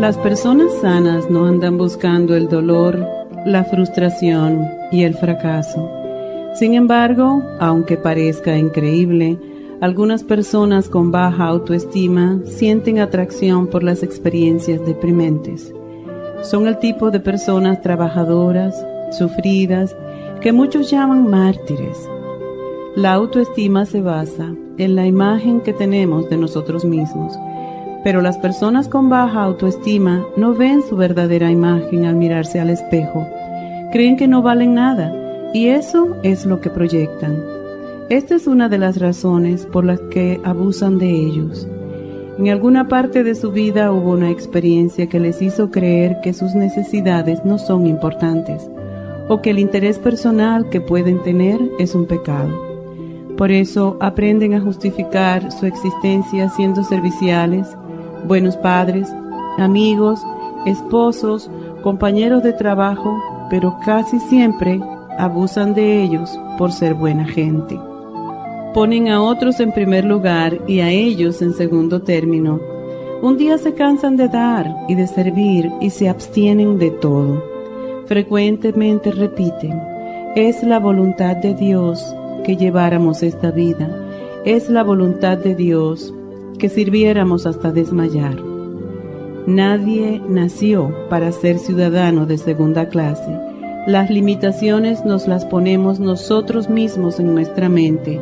Las personas sanas no andan buscando el dolor, la frustración y el fracaso. Sin embargo, aunque parezca increíble, algunas personas con baja autoestima sienten atracción por las experiencias deprimentes. Son el tipo de personas trabajadoras, sufridas, que muchos llaman mártires. La autoestima se basa en la imagen que tenemos de nosotros mismos pero las personas con baja autoestima no ven su verdadera imagen al mirarse al espejo. Creen que no valen nada y eso es lo que proyectan. Esta es una de las razones por las que abusan de ellos. En alguna parte de su vida hubo una experiencia que les hizo creer que sus necesidades no son importantes o que el interés personal que pueden tener es un pecado. Por eso aprenden a justificar su existencia siendo serviciales, buenos padres, amigos, esposos, compañeros de trabajo, pero casi siempre abusan de ellos por ser buena gente. Ponen a otros en primer lugar y a ellos en segundo término. Un día se cansan de dar y de servir y se abstienen de todo. Frecuentemente repiten, es la voluntad de Dios que lleváramos esta vida, es la voluntad de Dios que sirviéramos hasta desmayar. Nadie nació para ser ciudadano de segunda clase. Las limitaciones nos las ponemos nosotros mismos en nuestra mente.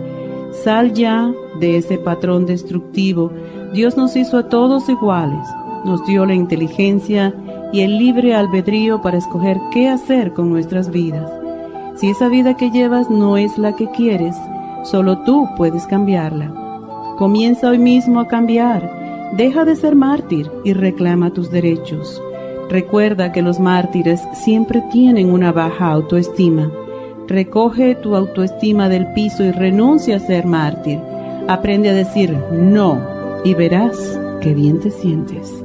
Sal ya de ese patrón destructivo. Dios nos hizo a todos iguales. Nos dio la inteligencia y el libre albedrío para escoger qué hacer con nuestras vidas. Si esa vida que llevas no es la que quieres, solo tú puedes cambiarla. Comienza hoy mismo a cambiar. Deja de ser mártir y reclama tus derechos. Recuerda que los mártires siempre tienen una baja autoestima. Recoge tu autoestima del piso y renuncia a ser mártir. Aprende a decir no y verás qué bien te sientes.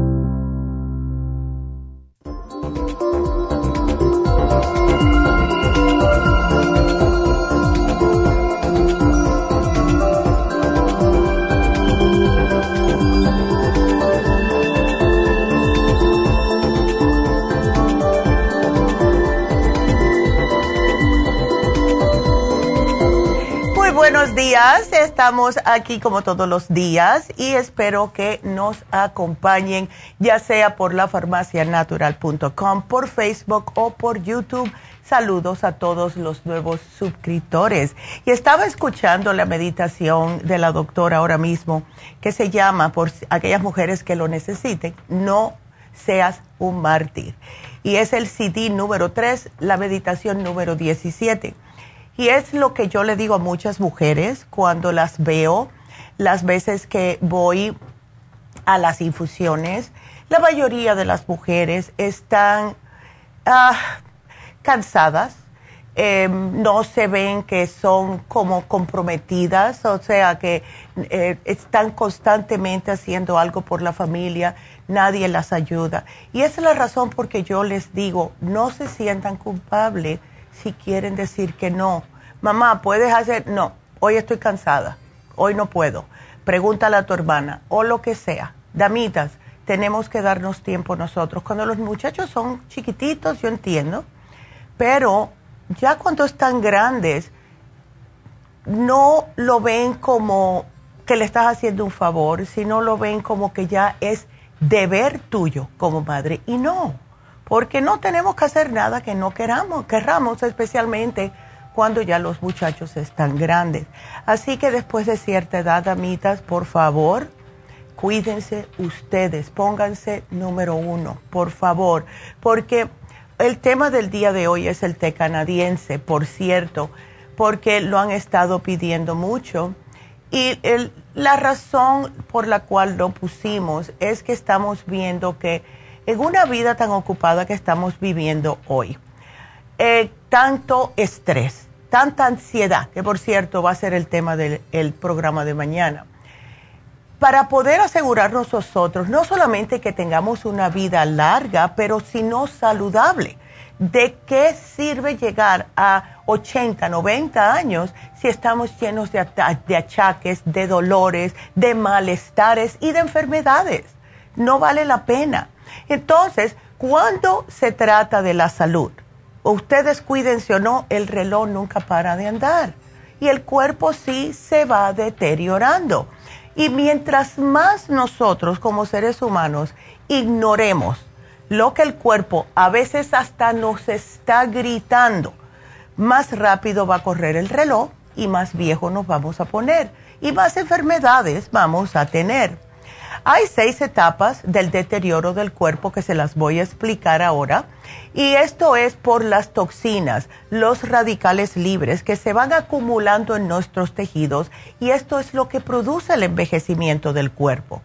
Estamos aquí como todos los días y espero que nos acompañen, ya sea por la farmacianatural.com, por Facebook o por YouTube. Saludos a todos los nuevos suscriptores. Y estaba escuchando la meditación de la doctora ahora mismo, que se llama, por aquellas mujeres que lo necesiten, no seas un mártir. Y es el CD número 3, la meditación número 17 y es lo que yo le digo a muchas mujeres cuando las veo, las veces que voy a las infusiones. La mayoría de las mujeres están ah, cansadas, em, no se ven que son como comprometidas, o sea que eh, están constantemente haciendo algo por la familia, nadie las ayuda. Y esa es la razón por que yo les digo, no se sientan culpables si quieren decir que no mamá, ¿puedes hacer? No, hoy estoy cansada, hoy no puedo. Pregúntale a tu hermana o lo que sea. Damitas, tenemos que darnos tiempo nosotros. Cuando los muchachos son chiquititos, yo entiendo, pero ya cuando están grandes, no lo ven como que le estás haciendo un favor, sino lo ven como que ya es deber tuyo como madre. Y no, porque no tenemos que hacer nada que no queramos, querramos especialmente cuando ya los muchachos están grandes. Así que después de cierta edad, amitas, por favor, cuídense ustedes, pónganse número uno, por favor, porque el tema del día de hoy es el té canadiense, por cierto, porque lo han estado pidiendo mucho. Y la razón por la cual lo pusimos es que estamos viendo que en una vida tan ocupada que estamos viviendo hoy, eh, tanto estrés, tanta ansiedad, que por cierto va a ser el tema del programa de mañana, para poder asegurarnos nosotros no solamente que tengamos una vida larga, pero sino saludable. ¿De qué sirve llegar a 80, 90 años si estamos llenos de, de achaques, de dolores, de malestares y de enfermedades? No vale la pena. Entonces, cuando se trata de la salud, ustedes cuídense o no, el reloj nunca para de andar y el cuerpo sí se va deteriorando. Y mientras más nosotros como seres humanos ignoremos lo que el cuerpo a veces hasta nos está gritando, más rápido va a correr el reloj y más viejo nos vamos a poner y más enfermedades vamos a tener. Hay seis etapas del deterioro del cuerpo que se las voy a explicar ahora. Y esto es por las toxinas, los radicales libres que se van acumulando en nuestros tejidos y esto es lo que produce el envejecimiento del cuerpo.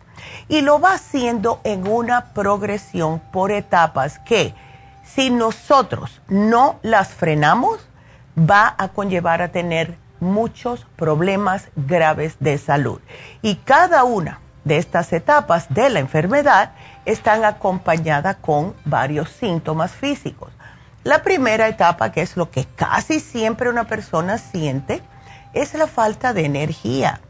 Y lo va haciendo en una progresión por etapas que si nosotros no las frenamos, va a conllevar a tener muchos problemas graves de salud. Y cada una de estas etapas de la enfermedad están acompañadas con varios síntomas físicos. La primera etapa, que es lo que casi siempre una persona siente, es la falta de energía.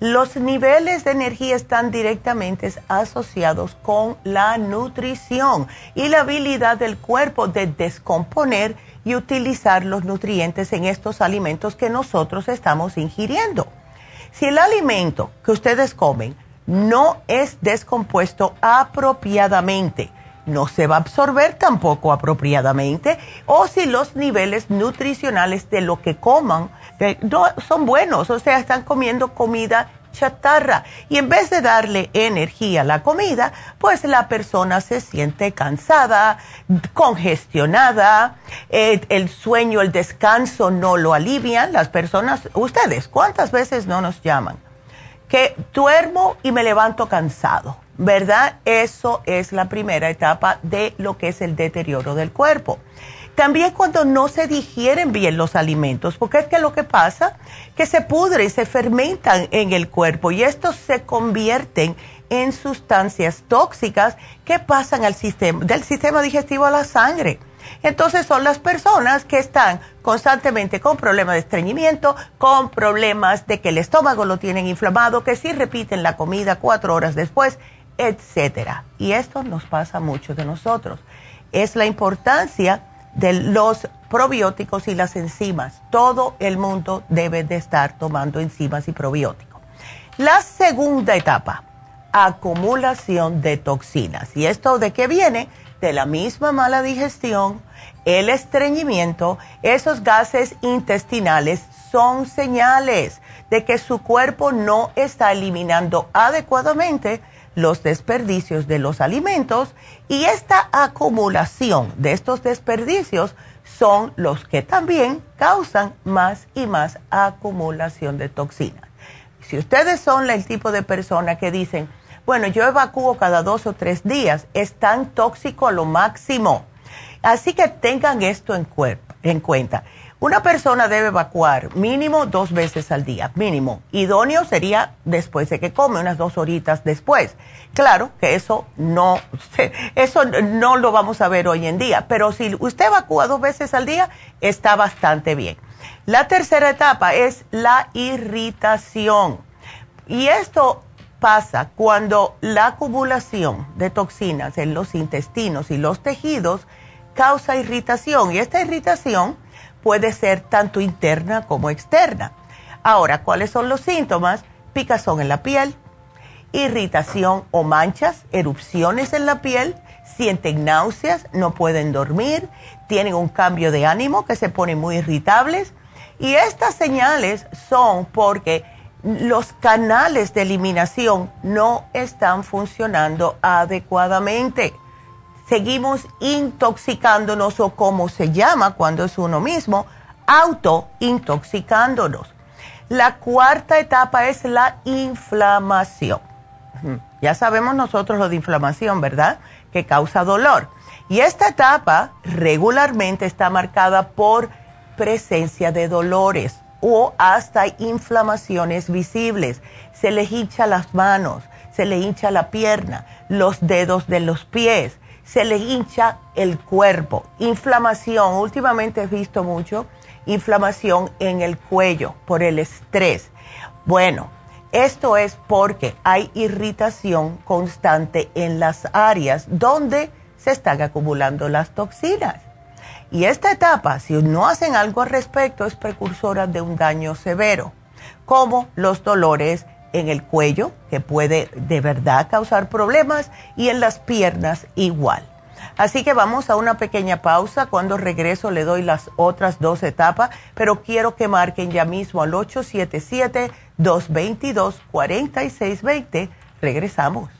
Los niveles de energía están directamente asociados con la nutrición y la habilidad del cuerpo de descomponer y utilizar los nutrientes en estos alimentos que nosotros estamos ingiriendo. Si el alimento que ustedes comen no es descompuesto apropiadamente. No se va a absorber tampoco apropiadamente o si los niveles nutricionales de lo que coman no son buenos, o sea, están comiendo comida chatarra y en vez de darle energía a la comida, pues la persona se siente cansada, congestionada, eh, el sueño, el descanso no lo alivian. Las personas, ustedes, ¿cuántas veces no nos llaman? Que duermo y me levanto cansado, ¿verdad? Eso es la primera etapa de lo que es el deterioro del cuerpo. También cuando no se digieren bien los alimentos, porque es que lo que pasa que se pudren, y se fermentan en el cuerpo y estos se convierten en sustancias tóxicas que pasan al sistema, del sistema digestivo a la sangre. Entonces son las personas que están constantemente con problemas de estreñimiento, con problemas de que el estómago lo tienen inflamado, que si repiten la comida cuatro horas después, etcétera. Y esto nos pasa mucho de nosotros. Es la importancia de los probióticos y las enzimas. Todo el mundo debe de estar tomando enzimas y probióticos. La segunda etapa, acumulación de toxinas. ¿Y esto de qué viene? De la misma mala digestión, el estreñimiento, esos gases intestinales son señales de que su cuerpo no está eliminando adecuadamente los desperdicios de los alimentos y esta acumulación de estos desperdicios son los que también causan más y más acumulación de toxinas. Si ustedes son el tipo de persona que dicen, bueno, yo evacúo cada dos o tres días, es tan tóxico a lo máximo. Así que tengan esto en, en cuenta. Una persona debe evacuar mínimo dos veces al día, mínimo. Idóneo sería después de que come, unas dos horitas después. Claro que eso no, eso no lo vamos a ver hoy en día, pero si usted evacúa dos veces al día, está bastante bien. La tercera etapa es la irritación. Y esto pasa cuando la acumulación de toxinas en los intestinos y los tejidos causa irritación. Y esta irritación puede ser tanto interna como externa. Ahora, ¿cuáles son los síntomas? Picazón en la piel, irritación o manchas, erupciones en la piel, sienten náuseas, no pueden dormir, tienen un cambio de ánimo que se ponen muy irritables. Y estas señales son porque los canales de eliminación no están funcionando adecuadamente seguimos intoxicándonos o como se llama cuando es uno mismo, autointoxicándonos. La cuarta etapa es la inflamación. Ya sabemos nosotros lo de inflamación, ¿verdad? Que causa dolor. Y esta etapa regularmente está marcada por presencia de dolores o hasta inflamaciones visibles. Se le hincha las manos, se le hincha la pierna, los dedos de los pies, se le hincha el cuerpo. Inflamación, últimamente he visto mucho inflamación en el cuello por el estrés. Bueno, esto es porque hay irritación constante en las áreas donde se están acumulando las toxinas. Y esta etapa, si no hacen algo al respecto, es precursora de un daño severo, como los dolores en el cuello, que puede de verdad causar problemas, y en las piernas igual. Así que vamos a una pequeña pausa. Cuando regreso le doy las otras dos etapas, pero quiero que marquen ya mismo al 877-222-4620. Regresamos.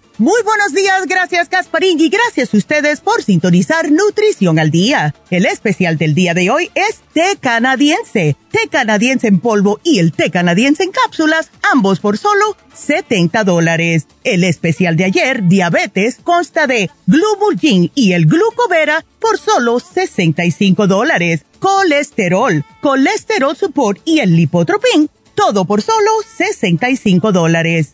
Muy buenos días, gracias Gasparín y gracias a ustedes por sintonizar Nutrición al Día. El especial del día de hoy es té canadiense, té canadiense en polvo y el té canadiense en cápsulas, ambos por solo 70 dólares. El especial de ayer, diabetes, consta de Glubulgin y el glucovera por solo 65 dólares. Colesterol, colesterol support y el lipotropin, todo por solo 65 dólares.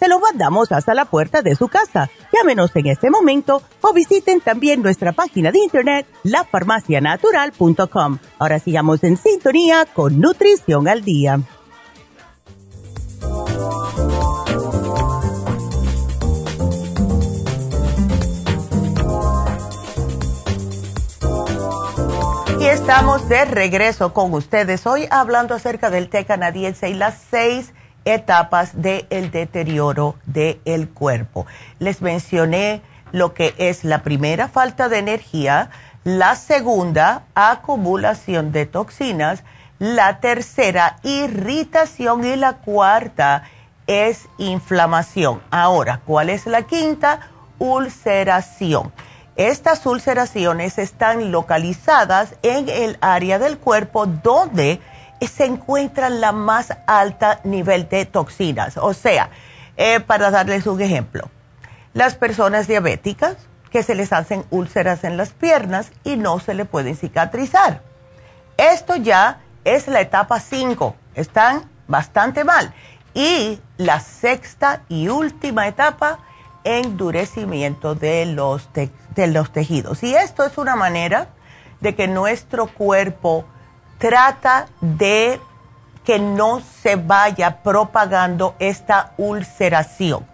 se lo mandamos hasta la puerta de su casa. Llámenos en este momento o visiten también nuestra página de internet, lafarmacianatural.com. Ahora sigamos en sintonía con Nutrición al Día. Y estamos de regreso con ustedes hoy hablando acerca del té canadiense y las seis etapas del deterioro del cuerpo. Les mencioné lo que es la primera, falta de energía, la segunda, acumulación de toxinas, la tercera, irritación y la cuarta es inflamación. Ahora, ¿cuál es la quinta? Ulceración. Estas ulceraciones están localizadas en el área del cuerpo donde se encuentra la más alta nivel de toxinas. O sea, eh, para darles un ejemplo, las personas diabéticas que se les hacen úlceras en las piernas y no se le pueden cicatrizar. Esto ya es la etapa 5, están bastante mal. Y la sexta y última etapa, endurecimiento de los, de los tejidos. Y esto es una manera de que nuestro cuerpo trata de que no se vaya propagando esta ulceración.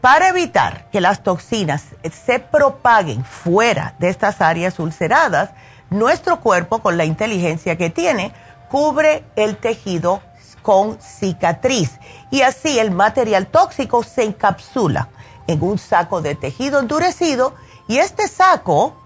Para evitar que las toxinas se propaguen fuera de estas áreas ulceradas, nuestro cuerpo, con la inteligencia que tiene, cubre el tejido con cicatriz y así el material tóxico se encapsula en un saco de tejido endurecido y este saco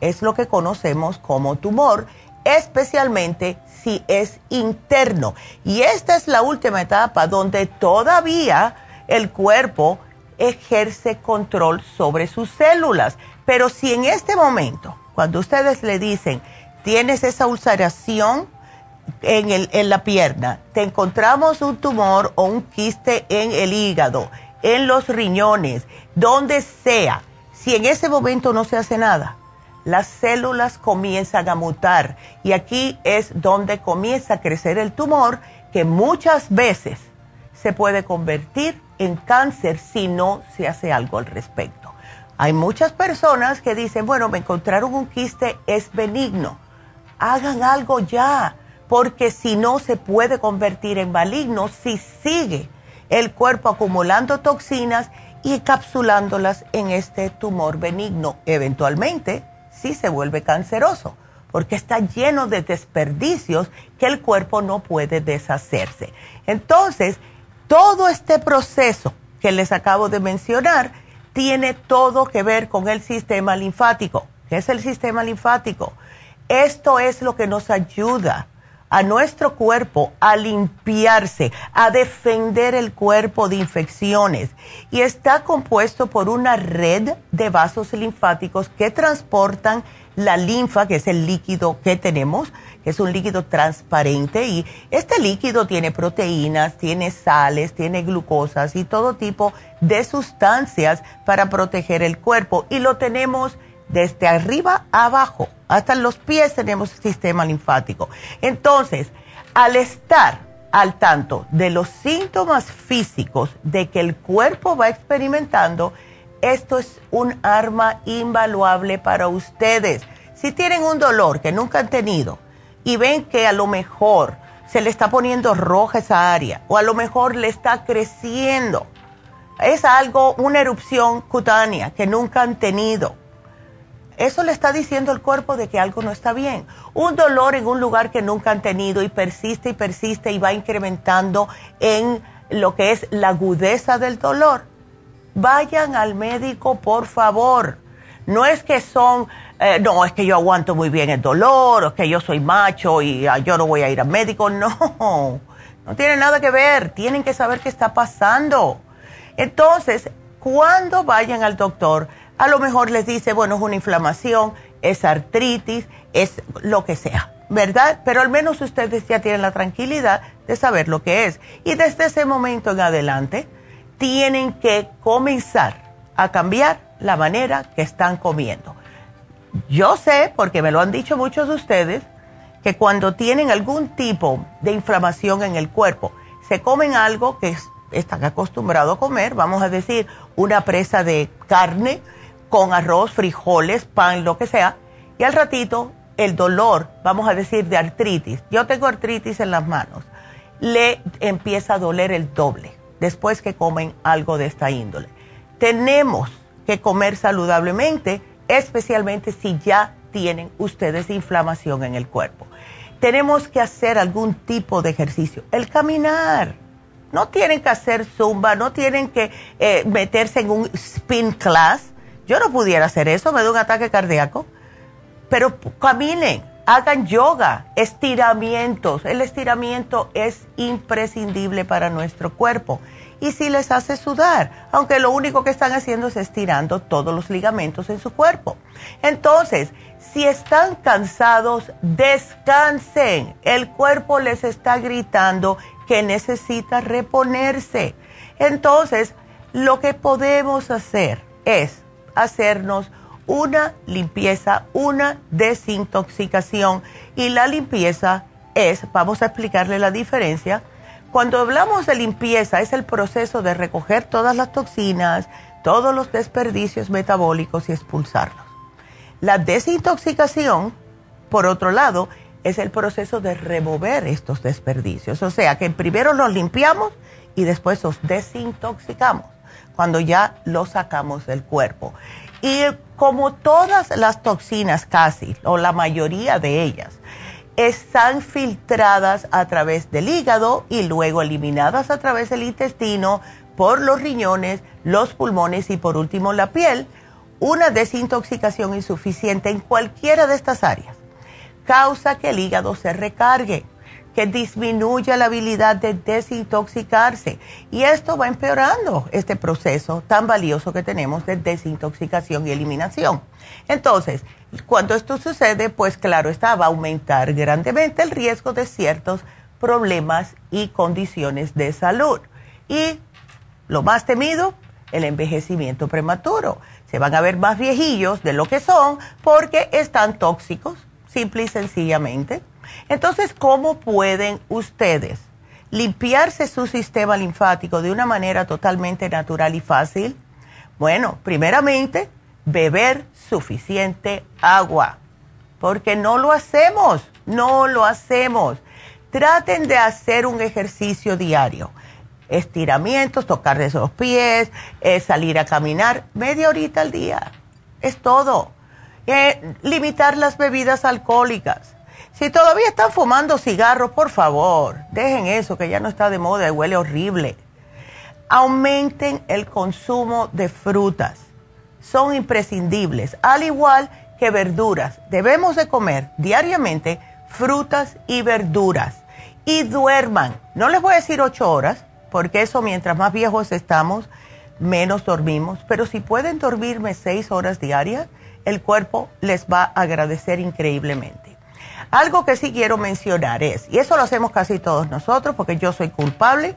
es lo que conocemos como tumor especialmente si es interno. Y esta es la última etapa donde todavía el cuerpo ejerce control sobre sus células. Pero si en este momento, cuando ustedes le dicen, tienes esa ulceración en, el, en la pierna, te encontramos un tumor o un quiste en el hígado, en los riñones, donde sea, si en ese momento no se hace nada, las células comienzan a mutar y aquí es donde comienza a crecer el tumor que muchas veces se puede convertir en cáncer si no se hace algo al respecto. Hay muchas personas que dicen, bueno, me encontraron un quiste, es benigno. Hagan algo ya, porque si no se puede convertir en maligno si sigue el cuerpo acumulando toxinas y encapsulándolas en este tumor benigno. Eventualmente se vuelve canceroso, porque está lleno de desperdicios que el cuerpo no puede deshacerse. Entonces, todo este proceso que les acabo de mencionar tiene todo que ver con el sistema linfático. ¿Qué es el sistema linfático? Esto es lo que nos ayuda a nuestro cuerpo a limpiarse, a defender el cuerpo de infecciones. Y está compuesto por una red de vasos linfáticos que transportan la linfa, que es el líquido que tenemos, que es un líquido transparente. Y este líquido tiene proteínas, tiene sales, tiene glucosas y todo tipo de sustancias para proteger el cuerpo. Y lo tenemos desde arriba a abajo, hasta los pies tenemos sistema linfático. Entonces, al estar al tanto de los síntomas físicos de que el cuerpo va experimentando, esto es un arma invaluable para ustedes. Si tienen un dolor que nunca han tenido y ven que a lo mejor se le está poniendo roja esa área o a lo mejor le está creciendo, es algo, una erupción cutánea que nunca han tenido eso le está diciendo el cuerpo de que algo no está bien. Un dolor en un lugar que nunca han tenido y persiste y persiste y va incrementando en lo que es la agudeza del dolor. Vayan al médico, por favor. No es que son, eh, no, es que yo aguanto muy bien el dolor, o es que yo soy macho y ah, yo no voy a ir al médico. No, no tiene nada que ver. Tienen que saber qué está pasando. Entonces, cuando vayan al doctor, a lo mejor les dice, bueno, es una inflamación, es artritis, es lo que sea, ¿verdad? Pero al menos ustedes ya tienen la tranquilidad de saber lo que es. Y desde ese momento en adelante, tienen que comenzar a cambiar la manera que están comiendo. Yo sé, porque me lo han dicho muchos de ustedes, que cuando tienen algún tipo de inflamación en el cuerpo, se comen algo que están acostumbrados a comer, vamos a decir, una presa de carne con arroz, frijoles, pan, lo que sea, y al ratito el dolor, vamos a decir, de artritis, yo tengo artritis en las manos, le empieza a doler el doble después que comen algo de esta índole. Tenemos que comer saludablemente, especialmente si ya tienen ustedes inflamación en el cuerpo. Tenemos que hacer algún tipo de ejercicio. El caminar. No tienen que hacer zumba, no tienen que eh, meterse en un spin class. Yo no pudiera hacer eso, me da un ataque cardíaco. Pero caminen, hagan yoga, estiramientos. El estiramiento es imprescindible para nuestro cuerpo y si les hace sudar, aunque lo único que están haciendo es estirando todos los ligamentos en su cuerpo. Entonces, si están cansados, descansen. El cuerpo les está gritando que necesita reponerse. Entonces, lo que podemos hacer es hacernos una limpieza, una desintoxicación. Y la limpieza es, vamos a explicarle la diferencia, cuando hablamos de limpieza es el proceso de recoger todas las toxinas, todos los desperdicios metabólicos y expulsarlos. La desintoxicación, por otro lado, es el proceso de remover estos desperdicios. O sea que primero los limpiamos y después los desintoxicamos, cuando ya los sacamos del cuerpo. Y como todas las toxinas casi, o la mayoría de ellas, están filtradas a través del hígado y luego eliminadas a través del intestino por los riñones, los pulmones y por último la piel, una desintoxicación insuficiente en cualquiera de estas áreas causa que el hígado se recargue, que disminuya la habilidad de desintoxicarse y esto va empeorando este proceso tan valioso que tenemos de desintoxicación y eliminación. Entonces, cuando esto sucede, pues claro está, va a aumentar grandemente el riesgo de ciertos problemas y condiciones de salud. Y lo más temido, el envejecimiento prematuro. Se van a ver más viejillos de lo que son porque están tóxicos, simple y sencillamente. Entonces, ¿cómo pueden ustedes limpiarse su sistema linfático de una manera totalmente natural y fácil? Bueno, primeramente, beber suficiente agua, porque no lo hacemos, no lo hacemos. Traten de hacer un ejercicio diario, estiramientos, tocar de los pies, eh, salir a caminar, media horita al día, es todo. Eh, limitar las bebidas alcohólicas. Si todavía están fumando cigarros, por favor, dejen eso, que ya no está de moda y huele horrible. Aumenten el consumo de frutas son imprescindibles, al igual que verduras. Debemos de comer diariamente frutas y verduras. Y duerman. No les voy a decir ocho horas, porque eso mientras más viejos estamos, menos dormimos. Pero si pueden dormirme seis horas diarias, el cuerpo les va a agradecer increíblemente. Algo que sí quiero mencionar es, y eso lo hacemos casi todos nosotros, porque yo soy culpable,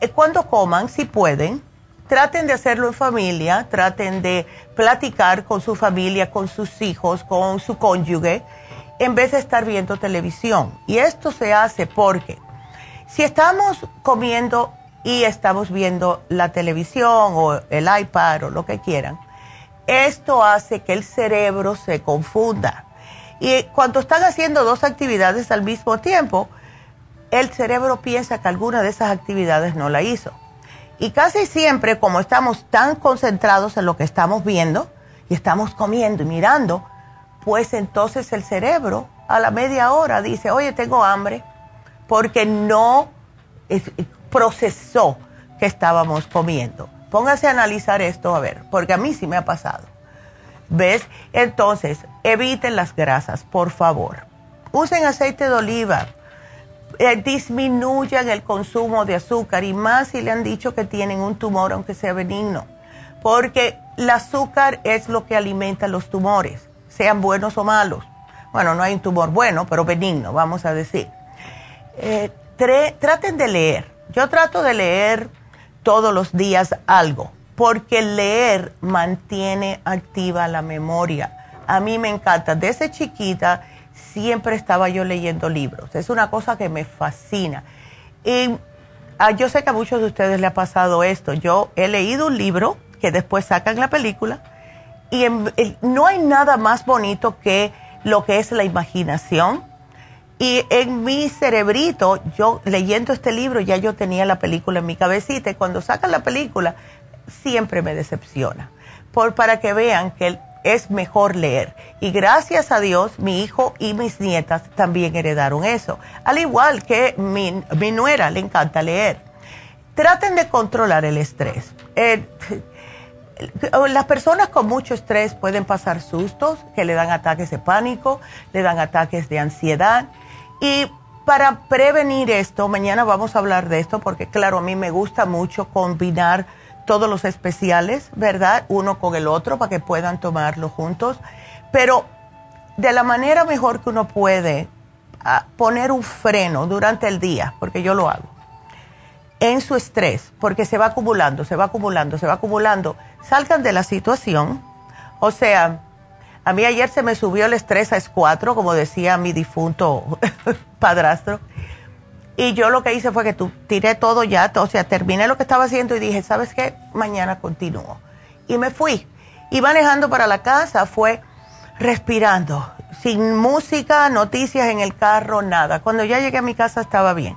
eh, cuando coman, si pueden, traten de hacerlo en familia, traten de platicar con su familia, con sus hijos, con su cónyuge, en vez de estar viendo televisión. Y esto se hace porque si estamos comiendo y estamos viendo la televisión o el iPad o lo que quieran, esto hace que el cerebro se confunda. Y cuando están haciendo dos actividades al mismo tiempo, el cerebro piensa que alguna de esas actividades no la hizo. Y casi siempre, como estamos tan concentrados en lo que estamos viendo, y estamos comiendo y mirando, pues entonces el cerebro a la media hora dice, oye, tengo hambre, porque no procesó que estábamos comiendo. Póngase a analizar esto, a ver, porque a mí sí me ha pasado. ¿Ves? Entonces, eviten las grasas, por favor. Usen aceite de oliva. Eh, disminuyan el consumo de azúcar y más si le han dicho que tienen un tumor, aunque sea benigno. Porque el azúcar es lo que alimenta los tumores, sean buenos o malos. Bueno, no hay un tumor bueno, pero benigno, vamos a decir. Eh, traten de leer. Yo trato de leer todos los días algo, porque leer mantiene activa la memoria. A mí me encanta. Desde chiquita siempre estaba yo leyendo libros. Es una cosa que me fascina. Y ah, yo sé que a muchos de ustedes le ha pasado esto. Yo he leído un libro que después sacan la película y no hay nada más bonito que lo que es la imaginación y en mi cerebrito, yo leyendo este libro, ya yo tenía la película en mi cabecita y cuando sacan la película, siempre me decepciona. Por, para que vean que es mejor leer. Y gracias a Dios, mi hijo y mis nietas también heredaron eso. Al igual que mi, nuera le encanta leer. Traten de controlar el estrés. Las personas con mucho estrés pueden pasar sustos que le dan ataques de pánico, le dan ataques de ansiedad y para prevenir esto, mañana vamos a hablar de esto porque claro, a mí me gusta mucho combinar todos los especiales, ¿verdad? Uno con el otro para que puedan tomarlo juntos. Pero de la manera mejor que uno puede poner un freno durante el día, porque yo lo hago, en su estrés, porque se va acumulando, se va acumulando, se va acumulando. Salgan de la situación, o sea, a mí ayer se me subió el estrés a S4, como decía mi difunto padrastro. Y yo lo que hice fue que tú, tiré todo ya, o sea, terminé lo que estaba haciendo y dije, ¿sabes qué? Mañana continúo. Y me fui. Y manejando para la casa fue respirando, sin música, noticias en el carro, nada. Cuando ya llegué a mi casa estaba bien.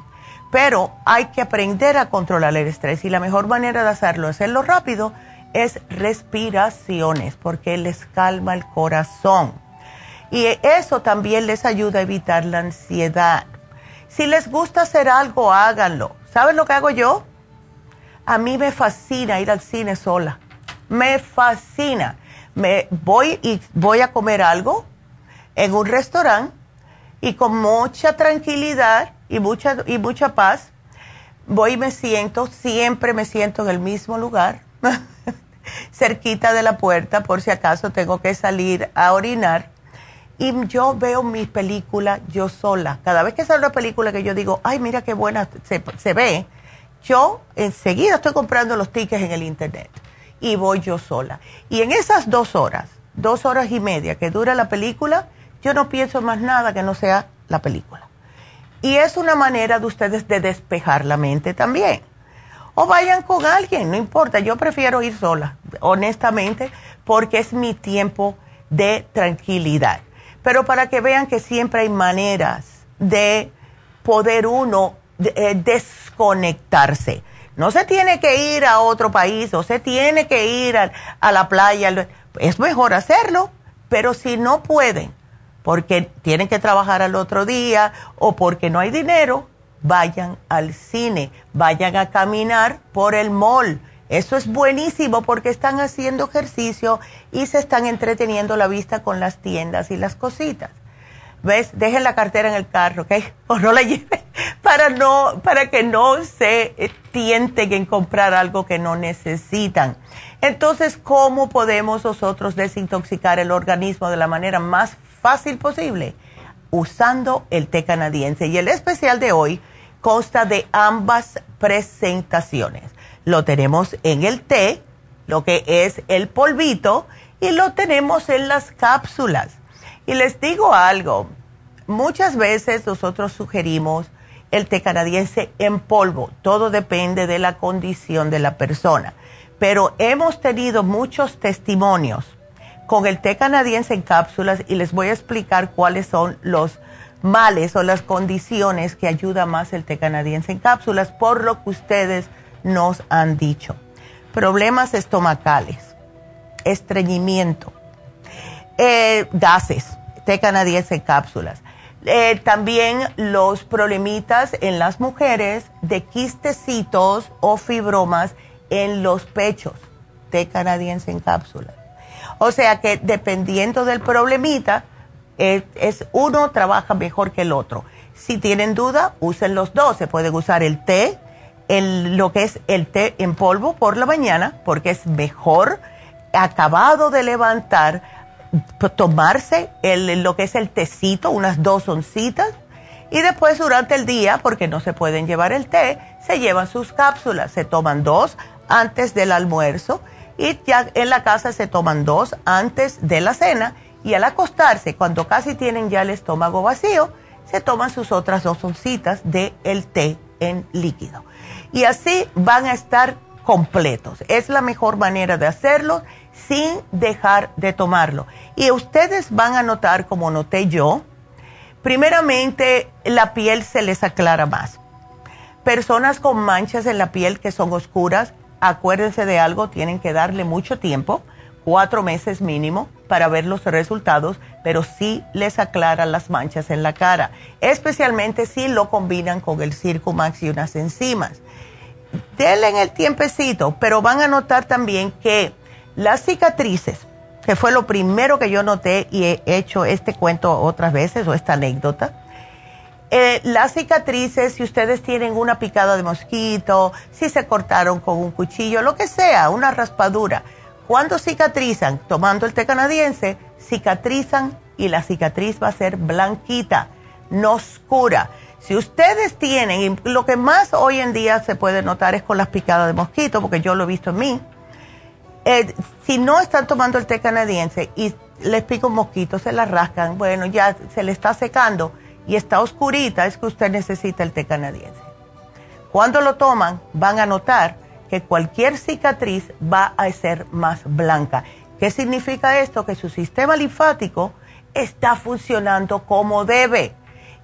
Pero hay que aprender a controlar el estrés y la mejor manera de hacerlo hacerlo rápido es respiraciones, porque les calma el corazón. Y eso también les ayuda a evitar la ansiedad. Si les gusta hacer algo, háganlo. ¿Saben lo que hago yo? A mí me fascina ir al cine sola. Me fascina. Me voy y voy a comer algo en un restaurante y con mucha tranquilidad y mucha, y mucha paz voy y me siento, siempre me siento en el mismo lugar. cerquita de la puerta por si acaso tengo que salir a orinar. Y yo veo mi película yo sola. Cada vez que sale una película que yo digo, ay, mira qué buena se, ve, yo enseguida estoy comprando los tickets en el internet y voy yo sola. Y en esas dos horas, dos horas y media que dura la película, yo no pienso más nada que no sea la película. Y es una manera de ustedes de despejar la mente también o vayan con alguien, no importa, yo prefiero ir sola, honestamente, porque es mi tiempo de tranquilidad. Pero para que vean que siempre hay maneras de poder uno eh, desconectarse. No se tiene que ir a otro país o se tiene que ir a, a la playa. Es mejor hacerlo, pero si no pueden, porque tienen que trabajar al otro día o porque no hay dinero, vayan al cine, vayan a caminar por el mall. Eso es buenísimo porque están haciendo ejercicio y se están entreteniendo la vista con las tiendas y las cositas. ¿Ves? Dejen la cartera en el carro, ¿ok? O no la lleven para, no, para que no se tienten en comprar algo que no necesitan. Entonces, ¿cómo podemos nosotros desintoxicar el organismo de la manera más fácil posible? Usando el té canadiense. Y el especial de hoy consta de ambas presentaciones. Lo tenemos en el té, lo que es el polvito, y lo tenemos en las cápsulas. Y les digo algo, muchas veces nosotros sugerimos el té canadiense en polvo, todo depende de la condición de la persona, pero hemos tenido muchos testimonios con el té canadiense en cápsulas y les voy a explicar cuáles son los males o las condiciones que ayuda más el té canadiense en cápsulas, por lo que ustedes nos han dicho. Problemas estomacales, estreñimiento, Eh, gases, té canadiense en cápsulas. Eh, también los problemitas en las mujeres de quistecitos o fibromas en los pechos, té canadiense en cápsulas. O sea que dependiendo del problemita, eh, es uno trabaja mejor que el otro. Si tienen duda, usen los dos. Se puede usar el té, lo que es el té en polvo por la mañana, porque es mejor acabado de levantar tomarse lo que es el tecito, unas dos oncitas, y después durante el día, porque no se pueden llevar el té, se llevan sus cápsulas, se toman dos antes del almuerzo y ya en la casa se toman dos antes de la cena y al acostarse, cuando casi tienen ya el estómago vacío, se toman sus otras dos oncitas de el té en líquido. Y así van a estar completos. Es la mejor manera de hacerlo sin dejar de tomarlo. Y ustedes van a notar, como noté yo, primeramente la piel se les aclara más. Personas con manchas en la piel que son oscuras, acuérdense de algo, tienen que darle mucho tiempo, cuatro meses mínimo, para ver los resultados, pero sí les aclara las manchas en la cara, especialmente si lo combinan con el Circumax y unas enzimas. Denle en el tiempecito, pero van a notar también que las cicatrices, que fue lo primero que yo noté y he hecho este cuento otras veces o esta anécdota. Eh, las cicatrices, si ustedes tienen una picada de mosquito, si se cortaron con un cuchillo, lo que sea, una raspadura, cuando cicatrizan tomando el té canadiense, cicatrizan y la cicatriz va a ser blanquita, no oscura. Si ustedes tienen, lo que más hoy en día se puede notar es con las picadas de mosquito, porque yo lo he visto en mí, eh, si no están tomando el té canadiense y les pica un mosquito, se la rascan, bueno, ya se le está secando y está oscurita, es que usted necesita el té canadiense. Cuando lo toman, van a notar que cualquier cicatriz va a ser más blanca. ¿Qué significa esto? Que su sistema linfático está funcionando como debe.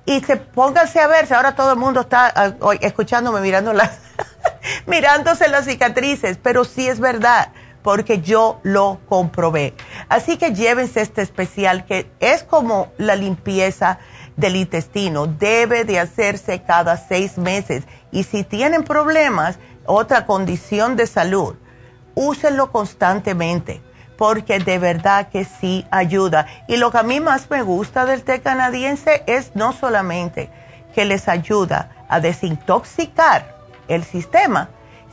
Y se pónganse a verse, ahora todo el mundo está ah, escuchándome, mirándose las cicatrices, pero sí es verdad porque yo lo comprobé. Así que llévense este especial que es como la limpieza del intestino. Debe de hacerse cada seis meses. Y si tienen problemas, otra condición de salud, úsenlo constantemente porque de verdad que sí ayuda. Y lo que a mí más me gusta del té canadiense es no solamente que les ayuda a desintoxicar el sistema,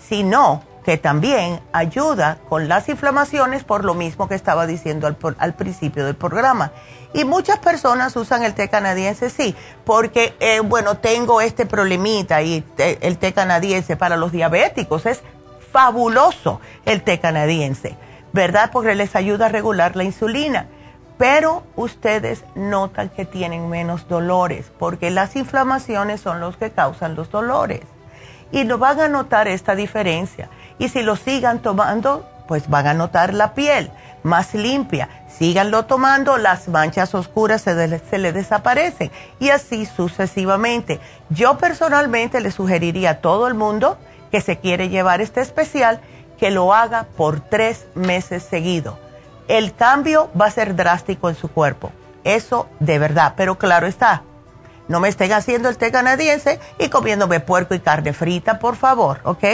sino que también ayuda con las inflamaciones por lo mismo que estaba diciendo al, principio del programa. Y muchas personas usan el té canadiense, sí, porque, eh, bueno, tengo este problemita y el té canadiense para los diabéticos es fabuloso el té canadiense, ¿verdad? Porque les ayuda a regular la insulina. Pero ustedes notan que tienen menos dolores, porque las inflamaciones son los que causan los dolores. Y no van a notar esta diferencia. Y si lo sigan tomando, pues van a notar la piel más limpia. Síganlo tomando, las manchas oscuras se, se le desaparecen y así sucesivamente. Yo personalmente le sugeriría a todo el mundo que se quiere llevar este especial que lo haga por tres meses seguido. El cambio va a ser drástico en su cuerpo. Eso de verdad, pero claro está no me estén haciendo el té canadiense y comiéndome puerco y carne frita, por favor, ¿ok?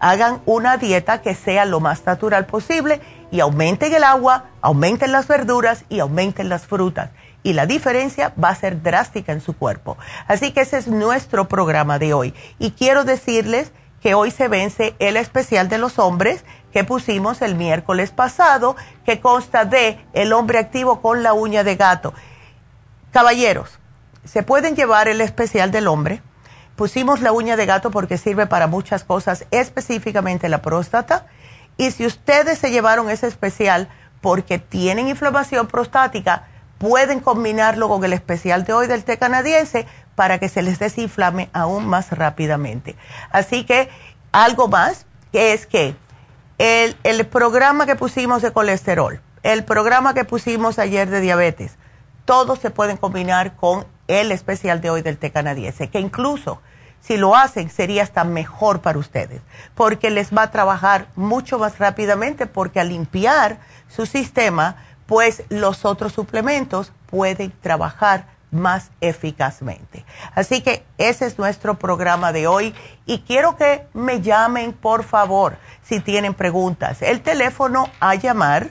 Hagan una dieta que sea lo más natural posible y aumenten el agua, aumenten las verduras y aumenten las frutas. Y la diferencia va a ser drástica en su cuerpo. Así que ese es nuestro programa de hoy. Y quiero decirles que hoy se vence el especial de los hombres que pusimos el miércoles pasado, que consta de el hombre activo con la uña de gato. Caballeros, se pueden llevar el especial del hombre. Pusimos la uña de gato porque sirve para muchas cosas, específicamente la próstata. Y si ustedes se llevaron ese especial porque tienen inflamación prostática, pueden combinarlo con el especial de hoy del té canadiense para que se les desinflame aún más rápidamente. Así que algo más, que es que el, el programa que pusimos de colesterol, el programa que pusimos ayer de diabetes, todos se pueden combinar con el especial de hoy del té canadiense, que incluso si lo hacen sería hasta mejor para ustedes, porque les va a trabajar mucho más rápidamente, porque al limpiar su sistema pues los otros suplementos pueden trabajar más eficazmente. Así que ese es nuestro programa de hoy y quiero que me llamen por favor si tienen preguntas. El teléfono a llamar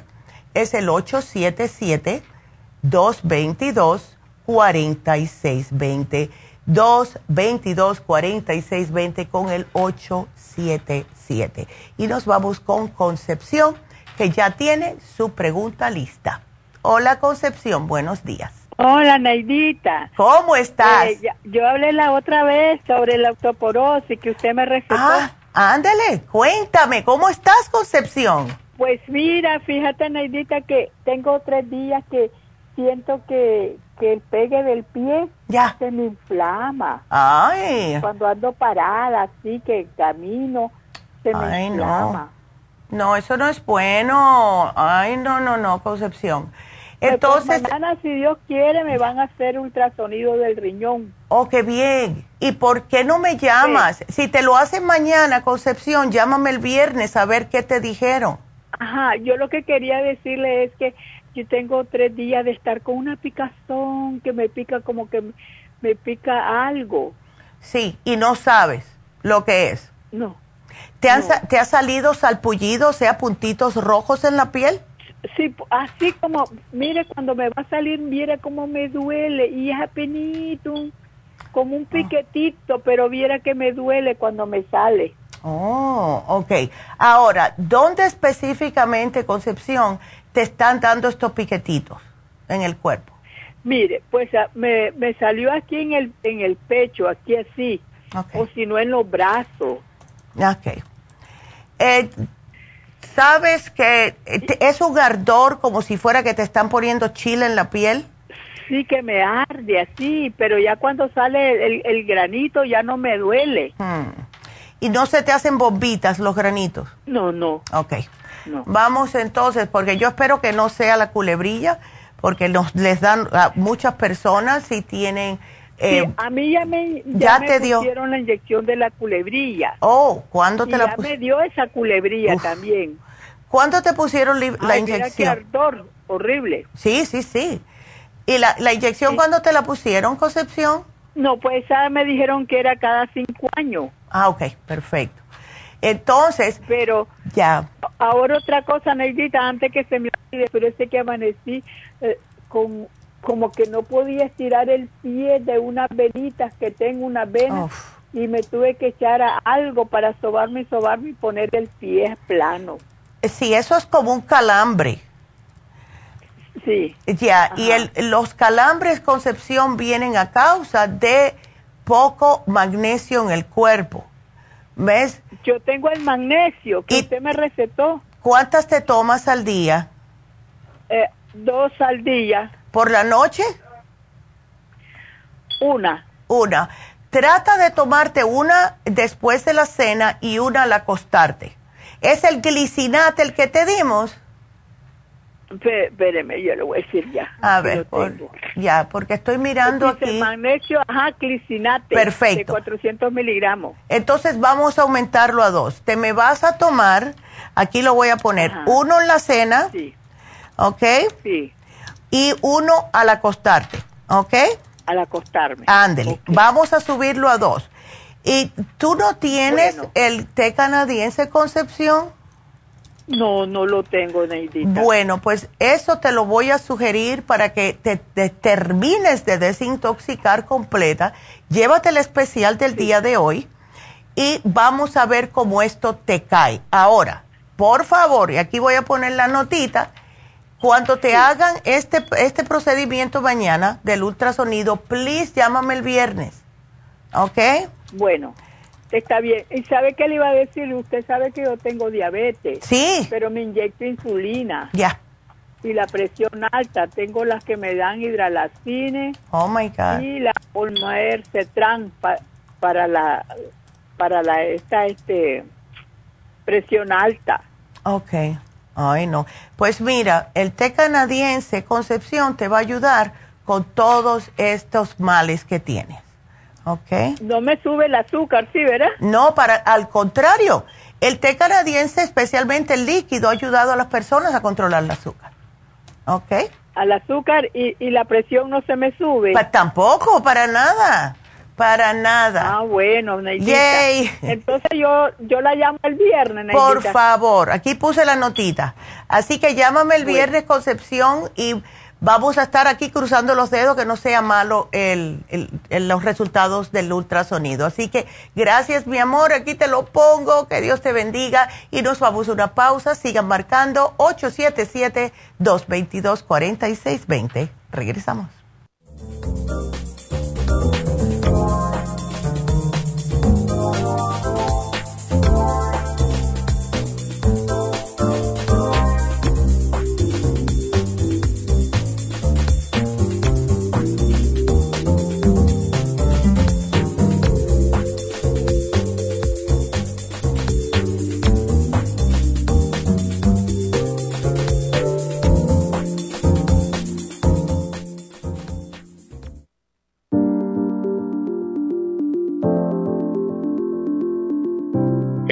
es el 877-222-4620. 222-4620 con el 877. Y nos vamos con Concepción, que ya tiene su pregunta lista. Hola Concepción, buenos días. Hola Neidita. ¿Cómo estás? Eh, yo hablé la otra vez sobre la osteoporosis que usted me recetó. Ah, ándale, cuéntame, ¿cómo estás Concepción? Pues mira, fíjate Neidita que tengo tres días que siento que, que el pegue del pie ya. se me inflama. Ay. Cuando ando parada, así que camino, se me Ay, inflama. No. no, eso no es bueno. Ay, no, no, no, Concepción. Pues, Entonces, mañana, si Dios quiere, me van a hacer ultrasonido del riñón. Oh, qué bien. ¿Y por qué no me llamas? Si te lo hacen mañana, Concepción, llámame el viernes a ver qué te dijeron. Ajá, yo lo que quería decirle es que yo tengo tres días de estar con una picazón que me pica como que me pica algo. Sí, y no sabes lo que es. No. ¿Te, han no. sa- ¿Te ha salido salpullido, o sea, puntitos rojos en la piel? Sí, así como, mire, cuando me va a salir, mire cómo me duele y es apenito, como un piquetito, pero viera que me duele cuando me sale. Oh, ok. Ahora, ¿dónde específicamente, Concepción, te están dando estos piquetitos en el cuerpo? Mire, pues ah, me, me salió aquí en el, en el pecho, aquí así, o si no en los brazos. Ok. Eh, ¿Sabes que es un ardor como si fuera que te están poniendo chile en la piel? Sí que me arde así, pero ya cuando sale el, el granito ya no me duele. Hmm. ¿Y no se te hacen bombitas los granitos? No, no, Ok. no. Vamos entonces, porque yo espero que no sea la culebrilla, porque nos les dan a muchas personas si tienen... eh, Sí, a mí ya me, ya ya me te dio. pusieron la inyección de la culebrilla. oh, ¿cuándo Y te la ya me pusieron? dio esa culebrilla Uf, también. ¿Cuándo te pusieron la Ay, mira qué inyección? ardor, horrible. Sí, sí, sí. ¿Y la, la inyección Sí. cuándo te la pusieron, Concepción? No, pues esa me dijeron que era cada cinco años. Ah, ok, perfecto. Entonces, Pero ya, ahora otra cosa, Neidita, antes que se me olvide, pero ese que amanecí eh, con como que no podía estirar el pie de unas venitas que tengo, unas venas, Uf. y me tuve que echar a algo para sobarme y sobarme y poner el pie plano. Sí, eso es como un calambre. Sí, Ya, y el, los calambres, Concepción, vienen a causa de poco magnesio en el cuerpo. ¿Ves? yo tengo el magnesio que Y- usted me recetó, ¿Cuántas te tomas al día? eh, dos al día, ¿Por la noche? una. Una. Trata de tomarte una después de la cena y una al acostarte. ¿Es el glicinate el que te dimos? Espé- Espéreme, yo le voy a decir ya. A ver, lo por- ya, porque estoy mirando aquí. magnesio, ajá, clicinate. Perfecto. De 400 miligramos. Entonces vamos a aumentarlo a dos. Te me vas a tomar, aquí lo voy a poner, Ajá. uno en la cena, Sí, ¿ok? sí, Y uno al acostarte, ¿ok? al acostarme. Ándele, vamos a subirlo a dos. ¿Y tú no tienes Bueno. el té canadiense Concepción? No, no lo tengo, Neidita. Bueno, pues eso te lo voy a sugerir para que te, te termines de desintoxicar completa. Llévate el especial del día de hoy y vamos a ver cómo esto te cae. Ahora, por favor, y aquí voy a poner la notita, cuando te hagan este, este procedimiento mañana del ultrasonido, please llámame el viernes. ¿Ok? Bueno, está bien. ¿Y sabe qué le iba a decir? Usted sabe que yo tengo diabetes, Sí, pero me inyecto insulina ya. y la presión alta. Tengo las que me dan hidralacine Oh my God. y la Olmaer Cetran pa- para la para la esta este presión alta. Ok. Ay, no. Pues mira, el té canadiense Concepción te va a ayudar con todos estos males que tienes. ¿Ok? No me sube el azúcar, ¿sí, verdad? No, para, al contrario, el té canadiense, especialmente el líquido, ha ayudado a las personas a controlar el azúcar. Ok. Al azúcar y, y la presión no se me sube. Pa- tampoco, para nada. Para nada. Ah, bueno. Yay. Entonces yo, yo la llamo el viernes, Neidita. Por favor, aquí puse la notita. Así que llámame el viernes, Concepción, y vamos a estar aquí cruzando los dedos que no sea malo el, los resultados del ultrasonido. Así que gracias, mi amor, aquí te lo pongo, que Dios te bendiga y nos vamos a una pausa. Sigan marcando 877-222-4620. Regresamos.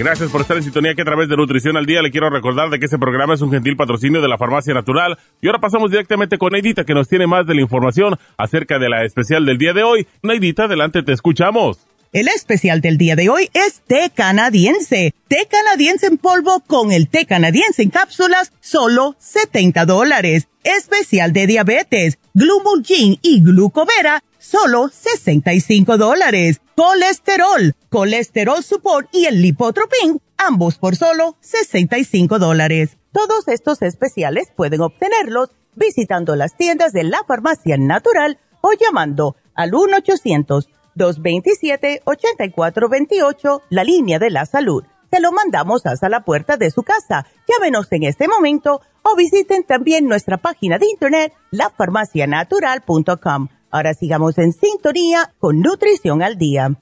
Gracias por estar en sintonía que a través de Nutrición al Día le quiero recordar de que este programa es un gentil patrocinio de la Farmacia Natural. Y ahora pasamos directamente con Neidita que nos tiene más de la información acerca de la especial del día de hoy. Neidita, adelante, te escuchamos. El especial del día de hoy es té canadiense. Té canadiense en polvo con el té canadiense en cápsulas, solo 70 dólares. Especial de diabetes, Glumulgin y Glucovera, solo 65 dólares. Colesterol, Colesterol Support y el Lipotropin, ambos por solo 65 dólares. Todos estos especiales pueden obtenerlos visitando las tiendas de la farmacia natural o llamando al 1 800 227-8428, la línea de la salud. Te lo mandamos hasta la puerta de su casa. Llámenos en este momento o visiten también nuestra página de internet, lafarmacianatural.com. Ahora sigamos en sintonía con Nutrición al Día.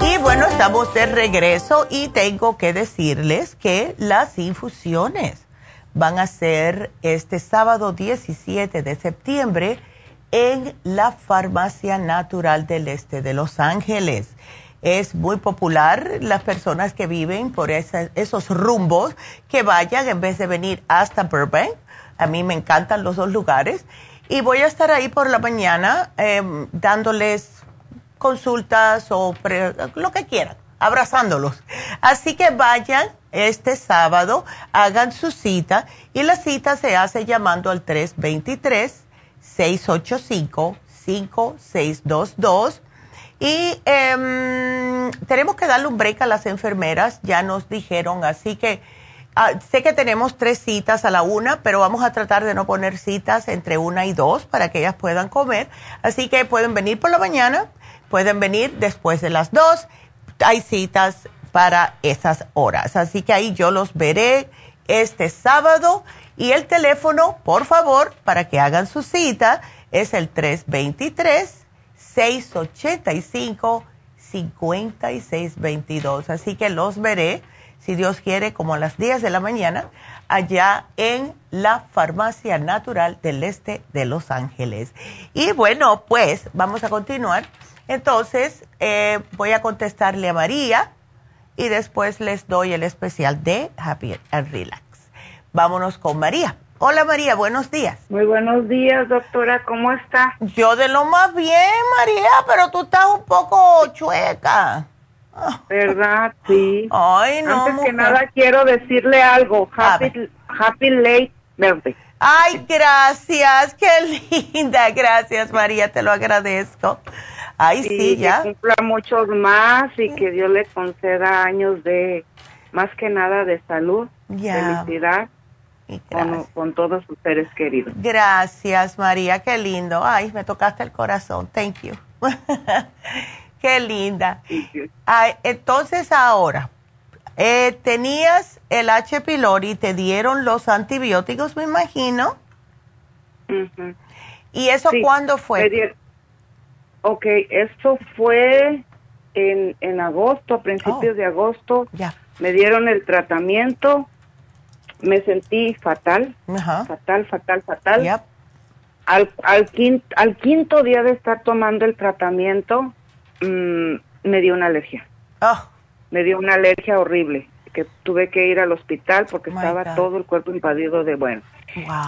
Y bueno, estamos de regreso y tengo que decirles que las infusiones van a ser este sábado 17 de septiembre en la Farmacia Natural del Este de Los Ángeles. Es muy popular las personas que viven por esos rumbos que vayan en vez de venir hasta Burbank. A mí me encantan los dos lugares. Y voy a estar ahí por la mañana em, dándoles consultas o lo que quieran, abrazándolos. Así que vayan este sábado, hagan su cita y la cita se hace llamando al 323-685-5622. Y em, tenemos que darle un break a las enfermeras, ya nos dijeron, así que ah, sé que tenemos tres citas a la una, pero vamos a tratar de no poner citas entre una y dos para que ellas puedan comer. Así que pueden venir por la mañana, pueden venir después de las dos. Hay citas para esas horas. Así que ahí yo los veré este sábado. Y el teléfono, por favor, para que hagan su cita, es el 323-685-5622. Así que los veré, si Dios quiere, como a las 10 de la mañana, allá en la Farmacia Natural del Este de Los Ángeles. Y bueno, pues vamos a continuar. Entonces, eh, voy a contestarle a María y después les doy el especial de Happy and Relax. Vámonos con María. Hola María, buenos días. Muy buenos días, doctora, ¿cómo está? Yo de lo más bien, María, pero tú estás un poco chueca. ¿Verdad? Sí. Ay, no. Antes que nada quiero decirle algo. Happy, happy late birthday. Ay, gracias, qué linda. Gracias, María, te lo agradezco. Ay, sí, ya. Que cumpla muchos más y que Dios le conceda años de, más que nada, de salud, felicidad. Con, con, todos sus seres queridos. Gracias, María, qué lindo. Ay, me tocaste el corazón. Thank you. qué linda. Ay, entonces ahora, eh, tenías el H. pylori, te dieron los antibióticos, me imagino. ¿Y eso cuándo fue? Ok, eso fue en, en agosto, a principios oh. de agosto. Ya. Me dieron el tratamiento, me sentí fatal, fatal, fatal, fatal. Al, al, quinto, al quinto día de estar tomando el tratamiento, mm, me dio una alergia. Oh. Me dio una alergia horrible, que tuve que ir al hospital porque estaba todo el cuerpo invadido de bueno.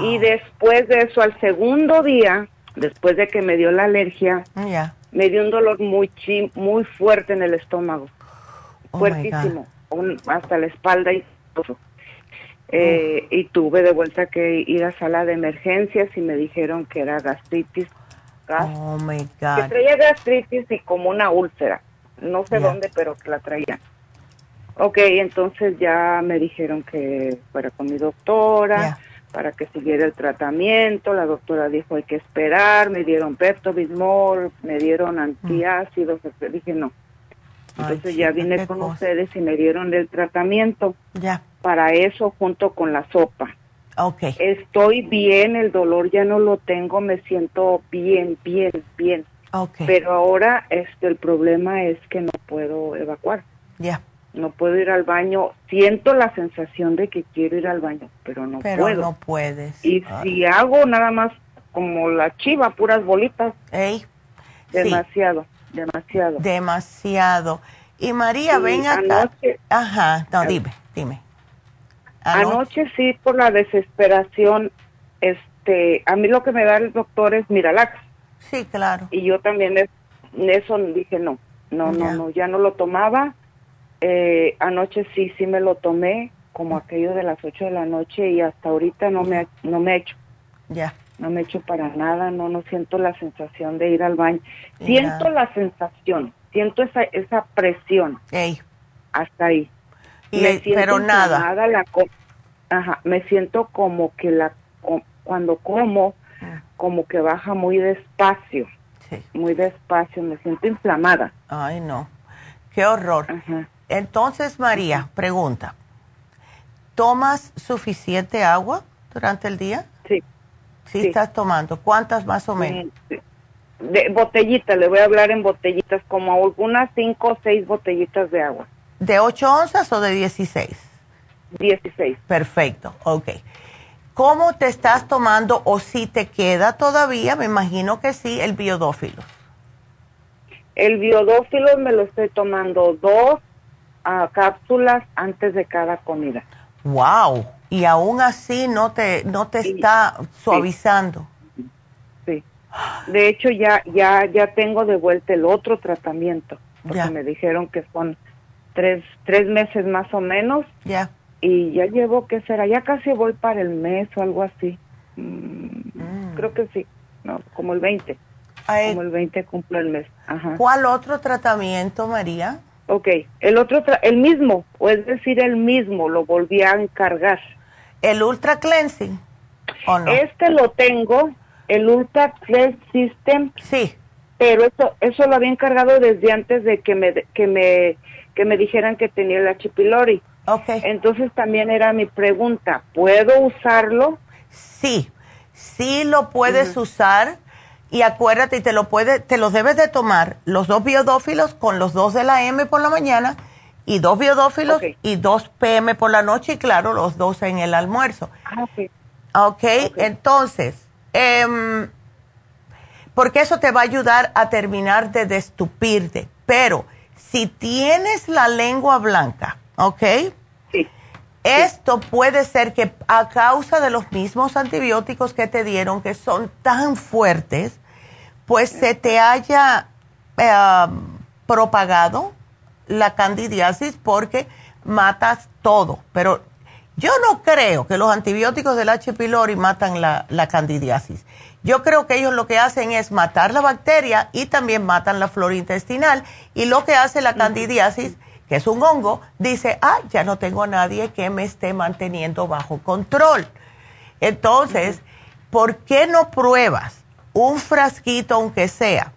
Y después de eso, al segundo día, después de que me dio la alergia, me dio un dolor muy muy fuerte en el estómago, oh fuertísimo, hasta la espalda y todo. Eh, y tuve de vuelta que ir a sala de emergencias y me dijeron que era gastritis. oh my God. Que traía gastritis y como una úlcera. No sé dónde, pero que la traía. Ok, entonces ya me dijeron que fuera con mi doctora para que siguiera el tratamiento. La doctora dijo hay que esperar, me dieron Pepto-Bismol, me dieron mm. antiácidos, dije no. Entonces ya vine con ustedes y me dieron el tratamiento. Ya. Para eso junto con la sopa. Okay. Estoy bien, el dolor ya no lo tengo, me siento bien, bien, bien. Okay. Pero ahora este el problema es que no puedo evacuar. Ya no puedo ir al baño. Siento la sensación de que quiero ir al baño, pero no pero puedo. no puedes. Y si hago nada más como la chiva, puras bolitas. Ey, demasiado, demasiado. Demasiado. Y María, ven acá. Ajá, no, dime, dime. Anoche. sí, por la desesperación, este, a mí lo que me da el doctor es Miralax. Sí, claro. Y yo también es, eso dije no, no, no, no, ya no lo tomaba eh, anoche sí, sí me lo tomé, como aquello de las 8 de la noche y hasta ahorita no me, no me he hecho. Ya. No me he hecho para nada, no, no siento la sensación de ir al baño. Siento la sensación, siento esa, esa presión. Ey. Hasta ahí. Y me siento pero nada. La Ajá, me siento como que la cuando como, ah. como que baja muy despacio. Sí. Muy despacio, me siento inflamada. Ay, no. Qué horror. Ajá. Entonces, María, pregunta, ¿tomas suficiente agua durante el día? Sí. ¿Sí, estás tomando? ¿Cuántas más o menos? De botellitas, le voy a hablar en botellitas, como algunas cinco o seis botellitas de agua. ¿De 8 onzas o de 16? 16. Perfecto, ok. ¿Cómo te estás tomando o si te queda todavía, me imagino que sí, el biodófilo? El biodófilo me lo estoy tomando dos cápsulas antes de cada comida. Wow. Y aún así no te no te está suavizando. Sí. De hecho ya ya ya tengo de vuelta el otro tratamiento porque me dijeron que son tres tres meses más o menos. Ya. Y ya llevo qué será ya casi voy para el mes o algo así. Mm, mm. Creo que sí. No, como el 20. como el 20 cumplo el mes. Ajá. ¿Cuál otro tratamiento, María? Ok, el otro, el mismo, o es decir, el mismo, lo volví a encargar. ¿El Ultra Cleansing o no? Este lo tengo, el Ultra Cleanse System. Sí. Pero eso, eso lo había encargado desde antes de que me, que me, que me dijeran que tenía el H. pylori. Ok. Entonces también era mi pregunta, ¿puedo usarlo? Sí, sí lo puedes usar Y acuérdate, y te lo puede, te los debes de tomar los dos biodófilos con los dos de la M por la mañana y dos biodófilos y dos PM por la noche y claro, los dos en el almuerzo. Ah, ok. Ok, entonces, eh, porque eso te va a ayudar a terminar de destupirte. Pero si tienes la lengua blanca, ¿ok? Sí. Esto puede ser que a causa de los mismos antibióticos que te dieron, que son tan fuertes, pues se te haya eh, propagado la candidiasis porque matas todo. Pero yo no creo que los antibióticos del H. pylori matan la, la, candidiasis. Yo creo que ellos lo que hacen es matar la bacteria y también matan la flora intestinal. Y lo que hace la candidiasis que es un hongo, dice, ah, ya no tengo a nadie que me esté manteniendo bajo control. Entonces, ¿por qué no pruebas un frasquito, aunque sea,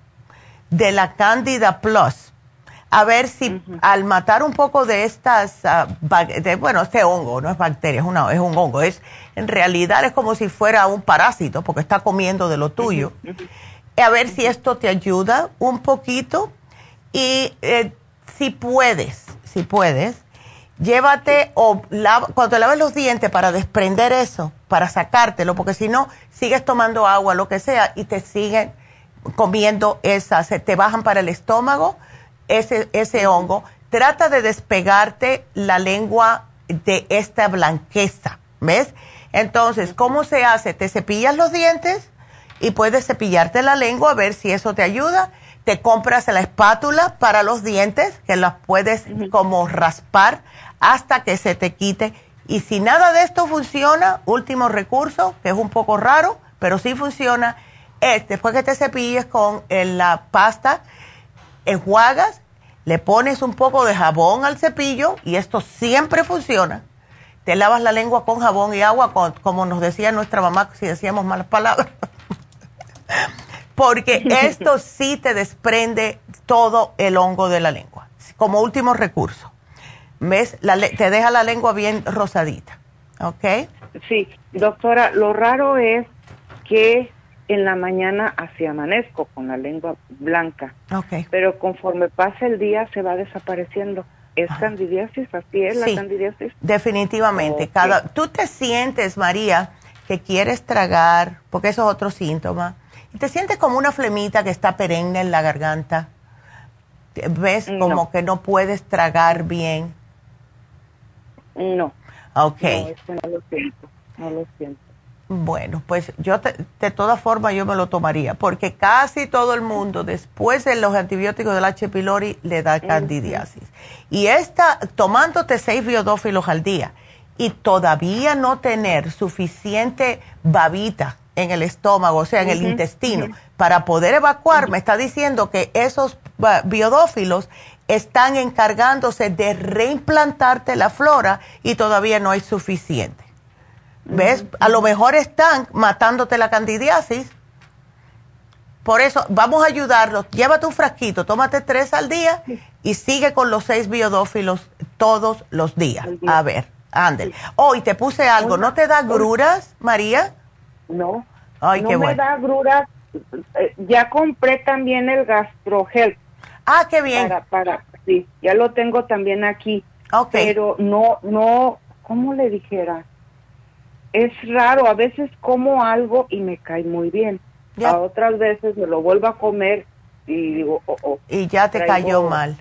de la Candida Plus? A ver si al matar un poco de estas, ah, bueno, este hongo no es bacteria, es, una, es un hongo, es en realidad es como si fuera un parásito porque está comiendo de lo tuyo. A ver si esto te ayuda un poquito y eh, si puedes, si puedes, llévate o cuando te laves los dientes para desprender eso, para sacártelo, porque si no, sigues tomando agua, lo que sea, y te siguen comiendo esas, te bajan para el estómago ese, ese hongo. Trata de despegarte la lengua de esta blanqueza, ¿ves? Entonces, ¿cómo se hace? Te cepillas los dientes y puedes cepillarte la lengua a ver si eso te ayuda te compras la espátula para los dientes, que las puedes como raspar hasta que se te quite. Y si nada de esto funciona, último recurso, que es un poco raro, pero sí funciona, es después que te cepilles con eh, la pasta, enjuagas, le pones un poco de jabón al cepillo y esto siempre funciona. Te lavas la lengua con jabón y agua, como nos decía nuestra mamá si decíamos malas palabras. porque esto sí te desprende todo el hongo de la lengua, como último recurso. ¿Ves? te deja la lengua bien rosadita, ¿ok? Sí, doctora, lo raro es que en la mañana así amanezco con la lengua blanca, okay. pero conforme pasa el día se va desapareciendo. ¿Es candidiasis? ¿Así es la candidiasis? Definitivamente. Cada, Tú te sientes, María, que quieres tragar, porque eso es otro síntoma ¿Te sientes como una flemita que está perenne en la garganta? ¿Ves como que no puedes tragar bien? No. Ok. No, no lo siento. No lo siento. Bueno, pues yo de todas formas yo me lo tomaría, porque casi todo el mundo después de los antibióticos del H. pylori le da candidiasis. Y esta, tomándote seis biodófilos al día y todavía no tener suficiente babita en el estómago, o sea, en el intestino, para poder evacuar, me está diciendo que esos biodófilos están encargándose de reimplantarte la flora y todavía no hay suficiente. ¿Ves? A lo mejor están matándote la candidiasis. Por eso, vamos a ayudarlos. Llévate un frasquito, tómate tres al día y sigue con los seis biodófilos todos los días. A ver, ándale. Oh, y te puse algo. ¿No te da gruras, María? No. no me da gruras. Eh, ya compré también el gastrogel. Ah, qué bien. Para, para, sí, ya lo tengo también aquí. Okay. Pero no, no, ¿cómo le dijera? Es raro, a veces como algo y me cae muy bien. A otras veces me lo vuelvo a comer y digo, oh, oh, Y ya te cayó mal.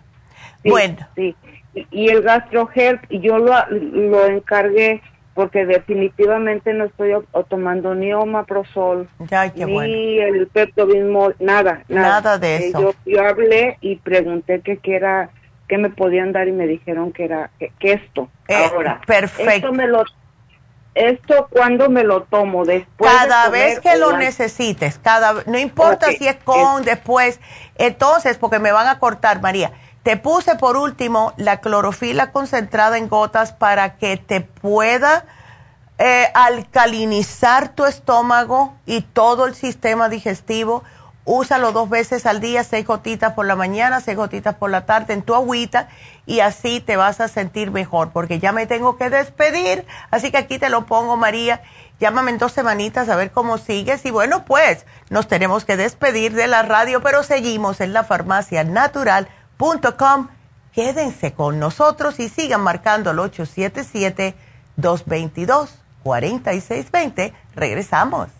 bueno. Sí, y, y el gastrogel, yo lo, lo encargué porque definitivamente no estoy tomando ni omaprazol, ni el pepto nada, nada, nada. de eh, eso. Yo, hablé y pregunté qué era, qué me podían dar y me dijeron que era que, esto. Eh, Ahora, perfecto. Esto me lo esto cuando me lo tomo después cada vez que lo necesites cada no importa si es con después. Entonces porque me van a cortar María te puse por último la clorofila concentrada en gotas para que te pueda eh, alcalinizar tu estómago y todo el sistema digestivo. Úsalo dos veces al día, seis gotitas por la mañana, seis gotitas por la tarde en tu agüita y así te vas a sentir mejor porque ya me tengo que despedir. Así que aquí te lo pongo, María. Llámame en dos semanitas a ver cómo sigues. Y bueno, pues nos tenemos que despedir de la radio, pero seguimos en la farmacianatural.com. Quédense con nosotros y sigan marcando al 877-222-4620. Regresamos.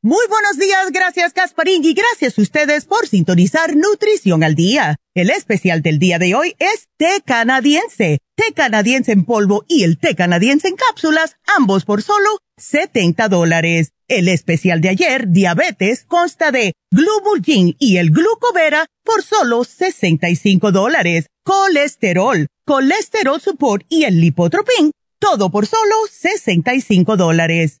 Muy buenos días, gracias Casparín y gracias a ustedes por sintonizar Nutrición al Día. El especial del día de hoy es té canadiense, té canadiense en polvo y el té canadiense en cápsulas, ambos por solo 70 dólares. El especial de ayer, diabetes, consta de Glubulgin y el glucovera por solo 65 dólares. Colesterol, colesterol support y el lipotropin, todo por solo 65 dólares.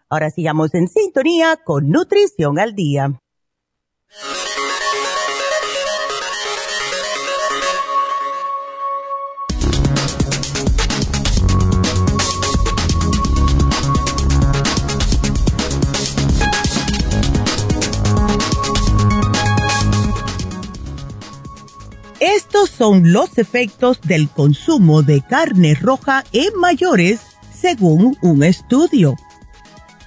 Ahora sigamos en sintonía con Nutrición al Día. Estos son los efectos del consumo de carne roja en mayores según un estudio.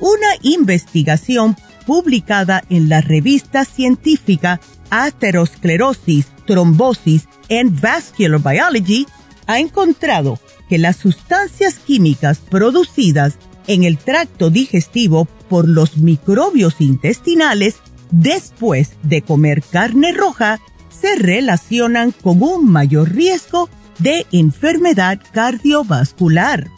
Una investigación publicada en la revista científica Atherosclerosis, Trombosis and Vascular Biology ha encontrado que las sustancias químicas producidas en el tracto digestivo por los microbios intestinales después de comer carne roja se relacionan con un mayor riesgo de enfermedad cardiovascular.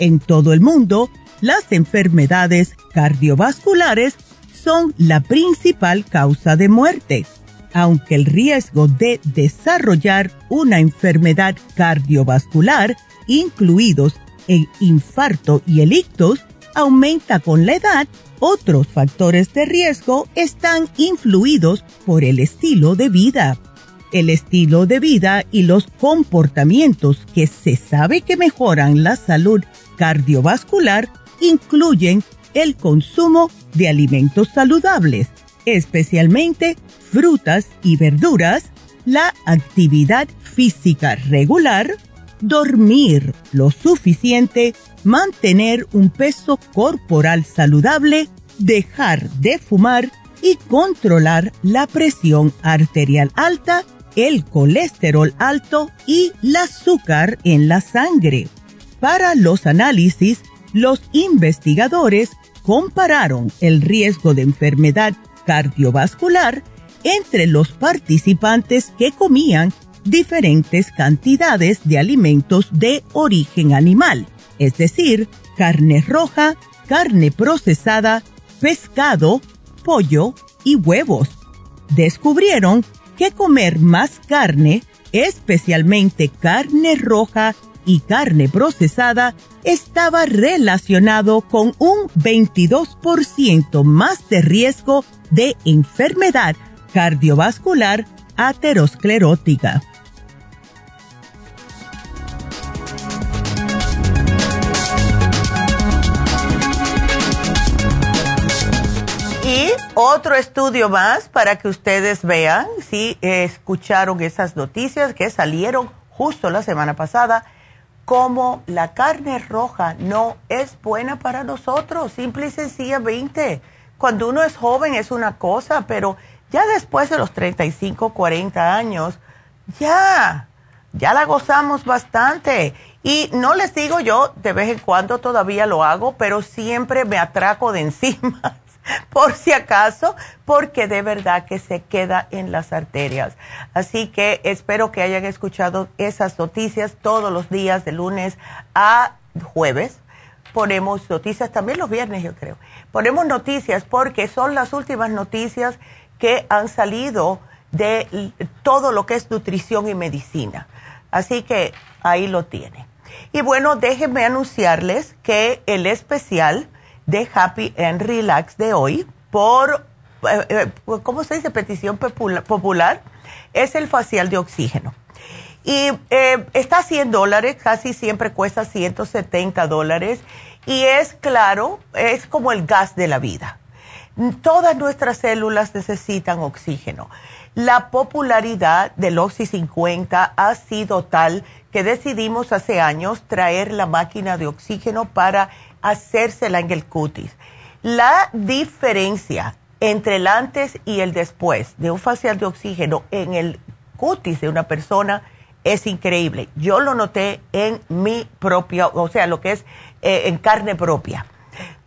En todo el mundo, las enfermedades cardiovasculares son la principal causa de muerte, aunque el riesgo de desarrollar una enfermedad cardiovascular, incluidos el infarto y el ictus, aumenta con la edad otros factores de riesgo están influidos por el estilo de vida. El estilo de vida y los comportamientos que se sabe que mejoran la salud cardiovascular incluyen el consumo de alimentos saludables, especialmente frutas y verduras, la actividad física regular, dormir lo suficiente mantener un peso corporal saludable, dejar de fumar y controlar la presión arterial alta, el colesterol alto y el azúcar en la sangre. Para los análisis, los investigadores compararon el riesgo de enfermedad cardiovascular entre los participantes que comían diferentes cantidades de alimentos de origen animal, es decir, carne roja, carne procesada, pescado, pollo y huevos. Descubrieron que comer más carne, especialmente carne roja y carne procesada, estaba relacionado con un 22% más de riesgo de enfermedad cardiovascular aterosclerótica. Y otro estudio más para que ustedes vean si escucharon esas noticias que salieron justo la semana pasada, como la carne roja no es buena para nosotros, simple y sencillamente. Cuando uno es joven es una cosa, pero ya después de los 35, 40 años, ya, ya la gozamos bastante. Y no les digo yo, de vez en cuando todavía lo hago, pero siempre me atraco de encima, por si acaso, porque de verdad que se queda en las arterias. Así que espero que hayan escuchado esas noticias todos los días, de lunes a jueves. Ponemos noticias también los viernes, yo creo. Ponemos noticias porque son las últimas noticias que han salido de todo lo que es nutrición y medicina. Así que ahí lo tiene. Y bueno, déjenme anunciarles que el especial de Happy and Relax de hoy, por, eh, eh, ¿cómo se dice? Petición popular, es el facial de oxígeno. Y eh, está a 100 dólares, casi siempre cuesta 170 dólares. Y es claro, es como el gas de la vida Todas nuestras células necesitan oxígeno. La popularidad del Oxy 50 ha sido tal que decidimos hace años traer la máquina de oxígeno para hacérsela en el cutis. La diferencia entre el antes y el después de un facial de oxígeno en el cutis de una persona es increíble. Yo lo noté en mi propia, o sea, lo que es eh, en carne propia.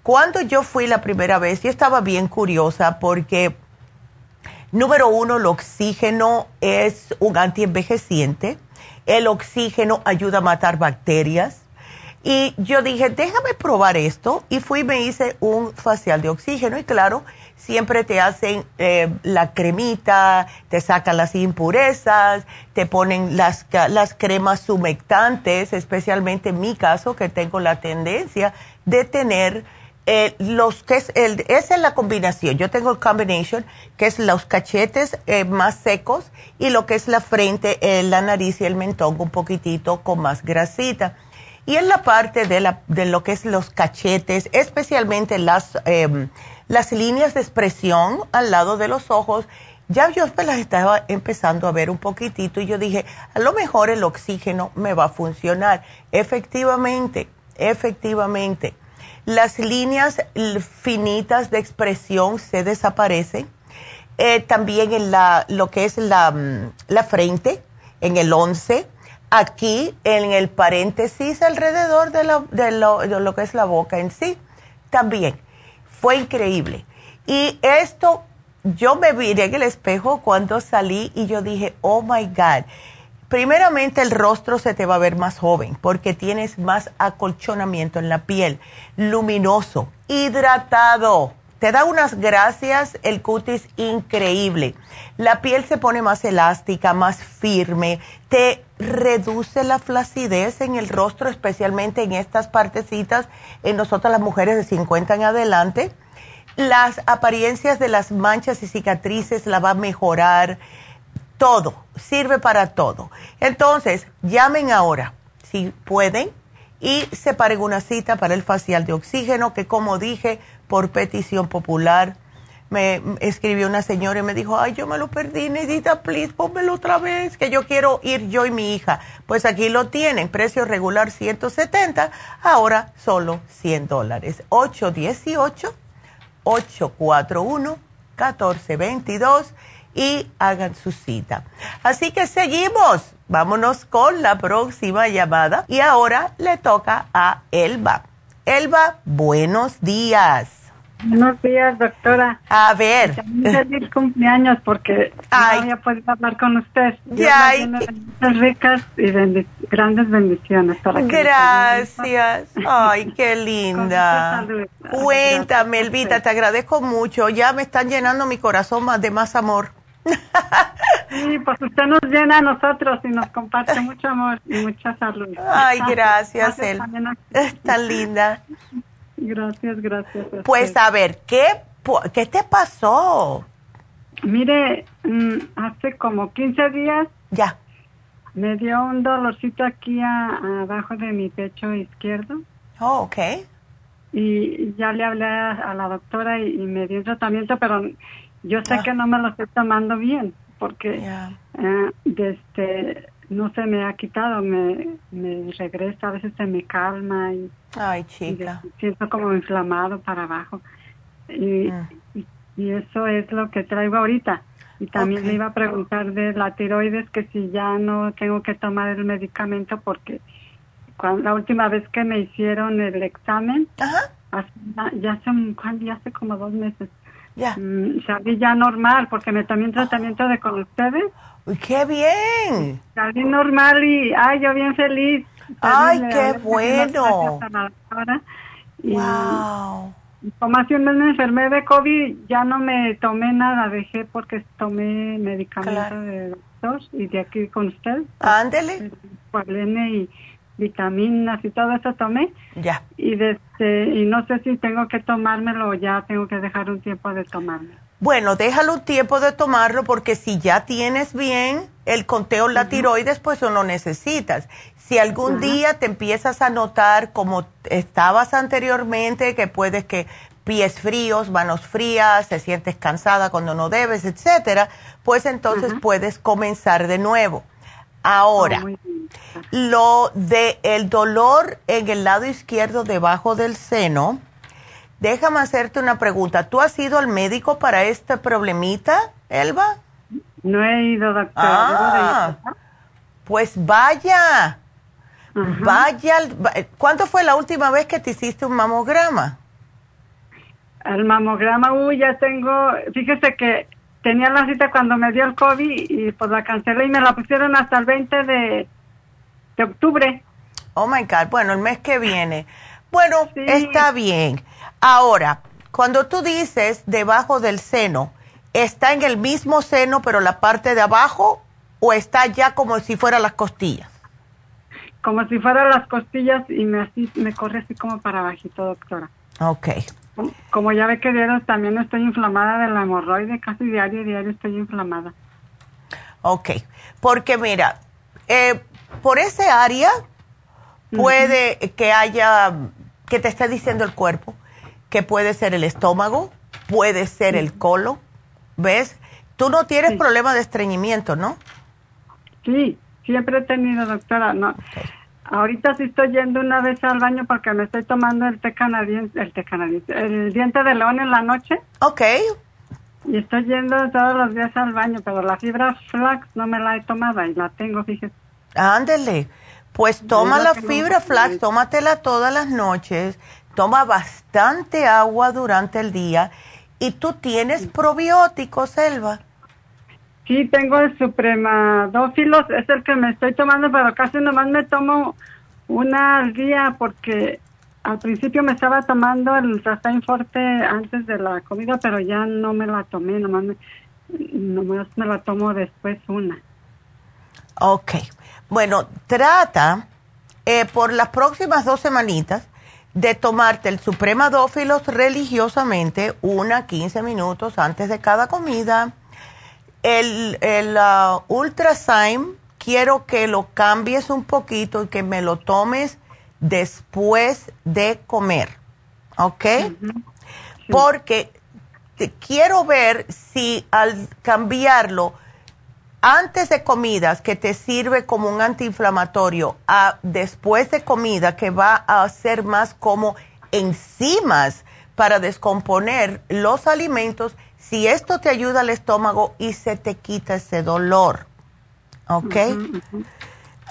Cuando yo fui la primera vez, yo estaba bien curiosa porque, número uno, el oxígeno es un antienvejeciente. El oxígeno ayuda a matar bacterias. Y yo dije, déjame probar esto. Y fui y me hice un facial de oxígeno. Y claro, siempre te hacen eh, la cremita, te sacan las impurezas, te ponen las, las cremas humectantes, especialmente en mi caso, que tengo la tendencia de tener eh, los que es el, esa es la combinación. Yo tengo el combination, que es los cachetes eh, más secos y lo que es la frente, eh, la nariz y el mentón un poquitito con más grasita. Y en la parte de, la, de lo que es los cachetes, especialmente las, em, las líneas de expresión al lado de los ojos, ya yo las estaba empezando a ver un poquitito y yo dije, a lo mejor el oxígeno me va a funcionar. Efectivamente, efectivamente las líneas finitas de expresión se desaparecen. Eh, también en la, lo que es la, mm, la frente, en el 11. Aquí, en el paréntesis alrededor de, la, de, lo, de lo que es la boca en sí. También. Fue increíble. Y esto, yo me miré en el espejo cuando salí y yo dije, oh my God primeramente el rostro se te va a ver más joven porque tienes más acolchonamiento en la piel, luminoso, hidratado. Te da unas gracias el cutis increíble. La piel se pone más elástica, más firme, te reduce la flacidez en el rostro, especialmente en estas partecitas, en nosotras las mujeres de 50 en adelante. Las apariencias de las manchas y cicatrices la va a mejorar todo, sirve para todo. Entonces, llamen ahora, si pueden, y separen una cita para el facial de oxígeno, que como dije, por petición popular, me escribió una señora y me dijo, ay, yo me lo perdí, Nedita, please, pónmelo otra vez, que yo quiero ir yo y mi hija. Pues aquí lo tienen, precio regular 170, ahora solo 100 dólares. 818-841-1422 y hagan su cita. Así que seguimos. Vámonos con la próxima llamada. Y ahora le toca a Elba. Elba, buenos días. Buenos días, doctora. A ver. Feliz cumpleaños porque Ay. no había podido hablar con usted. Ya. ricas y grandes bendiciones. Para Gracias. Ay, qué linda. Cuéntame, Elvita, te agradezco mucho. Ya me están llenando mi corazón más de más amor. Sí, pues usted nos llena a nosotros y nos comparte mucho amor y mucha salud. Ay, gracias, gracias él. Tan linda. Gracias, gracias. Pues a ver, ¿qué, ¿qué te pasó? Mire, mm, hace como 15 días. Ya. Me dio un dolorcito aquí abajo de mi pecho izquierdo. Oh, ok. Y ya le hablé a, la doctora y, me dio un tratamiento, pero yo sé ah. que no me lo estoy tomando bien, porque eh, desde no se me ha quitado, me, me regresa, a veces se me calma y, Ay, chica. siento como inflamado para abajo. Y, mm. y, eso es lo que traigo ahorita. Y también le iba a preguntar de la tiroides que si ya no tengo que tomar el medicamento porque cuando, la última vez que me hicieron el examen, ya hace, ya hace como dos meses, ya. Mm, salí ya normal porque me tomé un tratamiento de con ustedes qué bien! Salí normal y, ay, yo bien feliz. ¡Ay, qué bueno! Y, wow. Como hace un mes me enfermé de COVID, ya no me tomé nada, dejé porque tomé medicamento de doctor y de aquí con usted. Ándele. y vitaminas y todo eso tomé. Ya. Y, desde, y no sé si tengo que tomármelo o ya tengo que dejar un tiempo de tomármelo. Bueno, déjalo un tiempo de tomarlo porque si ya tienes bien el conteo la tiroides, pues no necesitas. Si algún día te empiezas a notar como estabas anteriormente, que puedes que pies fríos, manos frías, te sientes cansada cuando no debes, etcétera, pues entonces puedes comenzar de nuevo. Ahora, oh, lo de el dolor en el lado izquierdo debajo del seno, Déjame hacerte una pregunta. ¿Tú has ido al médico para este problemita, Elba? No he ido, doctora. Ah, pues vaya. Vaya. ¿Cuándo fue la última vez que te hiciste un mamograma? El mamograma, uy, ya tengo. Fíjese que tenía la cita cuando me dio el COVID y pues la cancelé y me la pusieron hasta el 20 de, de octubre. Oh my God. Bueno, el mes que viene. Bueno, está bien. Ahora, cuando tú dices debajo del seno, ¿está en el mismo seno pero la parte de abajo o está ya como si fuera las costillas? Como si fuera las costillas y me, así, me corre así como para abajito, doctora. Ok. Como, ya ve que dieron, también estoy inflamada de la hemorroide, casi diario, diario estoy inflamada. Ok, porque mira, eh, por ese área puede que haya, que te esté diciendo el cuerpo, que puede ser el estómago, puede ser el colon, ¿ves? Tú no tienes problema de estreñimiento, ¿no? Sí, siempre he tenido, doctora. No. Ahorita sí estoy yendo una vez al baño porque me estoy tomando el té canadiense, el té canadiense, el diente de león en la noche. Ok. Y estoy yendo todos los días al baño, pero la fibra flax no me la he tomado y la tengo, fíjese. Ándele. Pues toma la fibra flax, tómatela todas las noches toma bastante agua durante el día y tú tienes probióticos, Selva. Sí, tengo el supremadófilos, es el que me estoy tomando, pero casi nomás me tomo una al día porque al principio me estaba tomando el Sustain Forte antes de la comida, pero ya no me la tomé, nomás me, nomás me la tomo después una. Ok, bueno, trata eh, por las próximas dos semanitas de tomarte el supremadófilos religiosamente, una 15 minutos antes de cada comida. El, el uh, quiero que lo cambies un poquito y que me lo tomes después de comer, ¿ok? Porque quiero ver si al cambiarlo antes de comidas que te sirve como un antiinflamatorio a después de comida que va a ser más como enzimas para descomponer los alimentos, si esto te ayuda al estómago y se te quita ese dolor. ¿Ok?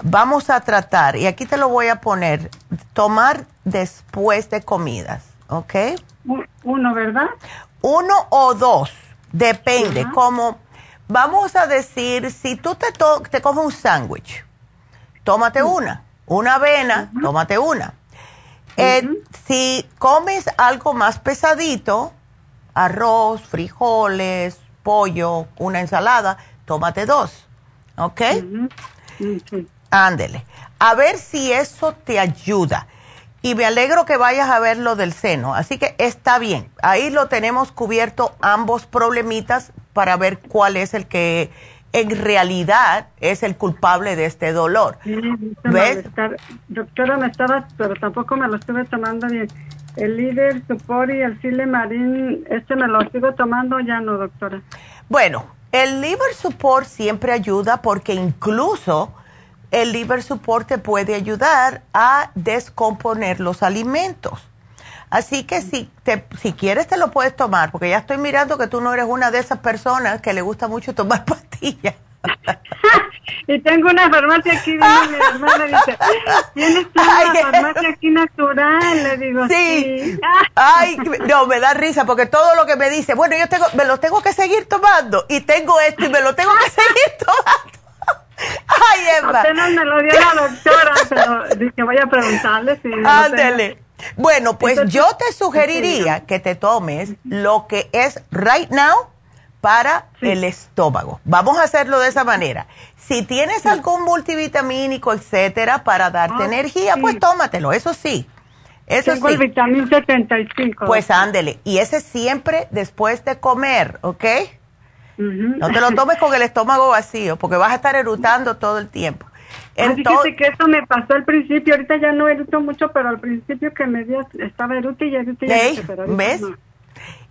Vamos a tratar, y aquí te lo voy a poner, tomar después de comidas. ¿Ok? Uno, ¿verdad? Uno o dos, depende. Como, vamos a decir, si tú te, te coges un sándwich, tómate una. Una avena, tómate una. Eh, si comes algo más pesadito, arroz, frijoles, pollo, una ensalada, tómate dos. ¿Ok? Ándele. A ver si eso te ayuda. Y me alegro que vayas a ver lo del seno. Así que está bien. Ahí lo tenemos cubierto ambos problemitas para ver cuál es el que en realidad es el culpable de este dolor. ¿Ves? Doctora, me estaba, pero tampoco me lo estuve tomando bien. El líder y el Sile Marín, este me lo sigo tomando ya no, doctora. Bueno, el liver support siempre ayuda porque incluso el liver support te puede ayudar a descomponer los alimentos. Así que si, te, si quieres te lo puedes tomar, porque ya estoy mirando que tú no eres una de esas personas que le gusta mucho tomar pastillas. y tengo una farmacia aquí, mi hermana dice, ¿tienes una farmacia aquí natural? Le digo, sí. Ay, no, me da risa porque todo lo que me dice, bueno, yo tengo, me lo tengo que seguir tomando y tengo esto y me lo tengo que seguir tomando. Ay, Emma. Apenas me lo dio la doctora, pero dije, voy a preguntarle si... Ándele. Bueno, pues yo te sugeriría que te tomes lo que es right now para el estómago. Vamos a hacerlo de esa manera. Si tienes algún multivitamínico, etcétera, para darte ah, energía, pues tómatelo, eso sí. Eso Tengo el vitamín 75. Pues ándele. Y ese siempre después de comer, ¿ok? No te lo tomes con el estómago vacío, porque vas a estar erutando todo el tiempo. Entonces, que eso me pasó al principio, ahorita ya no eruto mucho, pero al principio que me dio, estaba eruto y eruto y ¿Ves?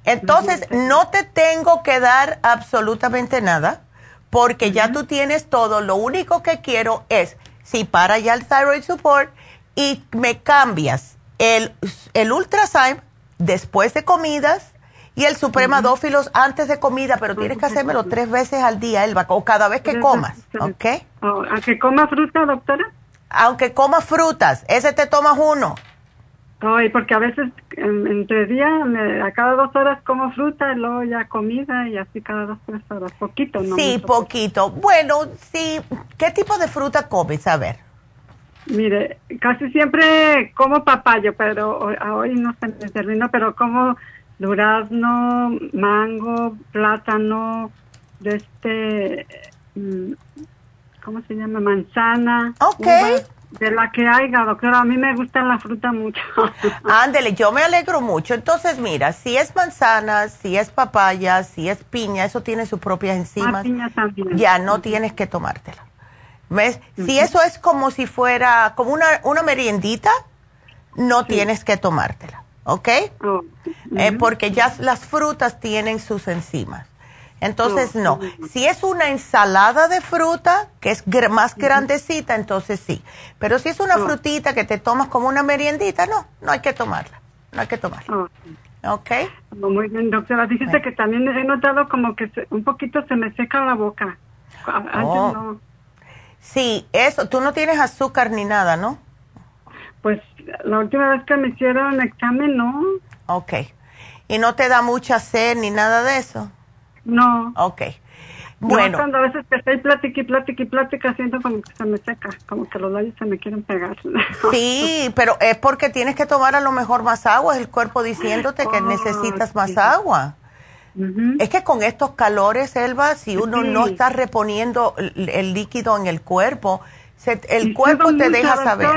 Entonces, no te tengo que dar absolutamente nada, porque ya tú tienes todo. Lo único que quiero es, si para ya el thyroid support y me cambias el, el Ultrasign después de comidas y el supremadófilos antes de comida, pero tienes que hacérmelo tres veces al día, Elba, o cada vez que comas, ¿ok? ¿Aunque coma fruta, doctora? Aunque coma frutas, ese te tomas uno. Ay, porque a veces entre día, a cada dos horas como fruta, y luego ya comida y así cada dos, tres horas. Poquito, ¿no? Sí, poquito. Bueno, sí. ¿Qué tipo de fruta comes? A ver. Mire, casi siempre como papayo, pero hoy no se me terminó, pero como durazno, mango, plátano, de este, mm, ¿cómo se llama? Manzana. Ok. De la que haya, doctora, a mí me gusta la fruta mucho. Ándele, yo me alegro mucho. Entonces, mira, si es manzana, si es papaya, si es piña, eso tiene sus propias enzimas. piña también. Ya no tienes que tomártela. ¿Ves? Si eso es como si fuera como una, una meriendita, no tienes que tomártela. ¿ok? Oh, eh, porque ya las frutas tienen sus enzimas. Entonces, oh, no. Si es una ensalada de fruta, que es más grandecita, entonces sí. Pero si es una oh. frutita que te tomas como una meriendita, no, no hay que tomarla. No hay que tomarla. ¿Ok? Muy bien, doctora. Dijiste que también he notado como que un poquito se me seca la boca. no. Sí, eso. Tú no tienes azúcar ni nada, ¿no? Pues la última vez que me hicieron examen, no. Ok. ¿Y no te da mucha sed ni nada de eso? No. Ok. Bueno. No, cuando a veces que estoy plática y plática y plática, siento como que se me seca, como que los labios se me quieren pegar. Sí, pero es porque tienes que tomar a lo mejor más agua, es el cuerpo diciéndote que oh, necesitas más agua. Es que con estos calores, Elba, si uno no está reponiendo el, líquido en el cuerpo, el cuerpo te deja saber.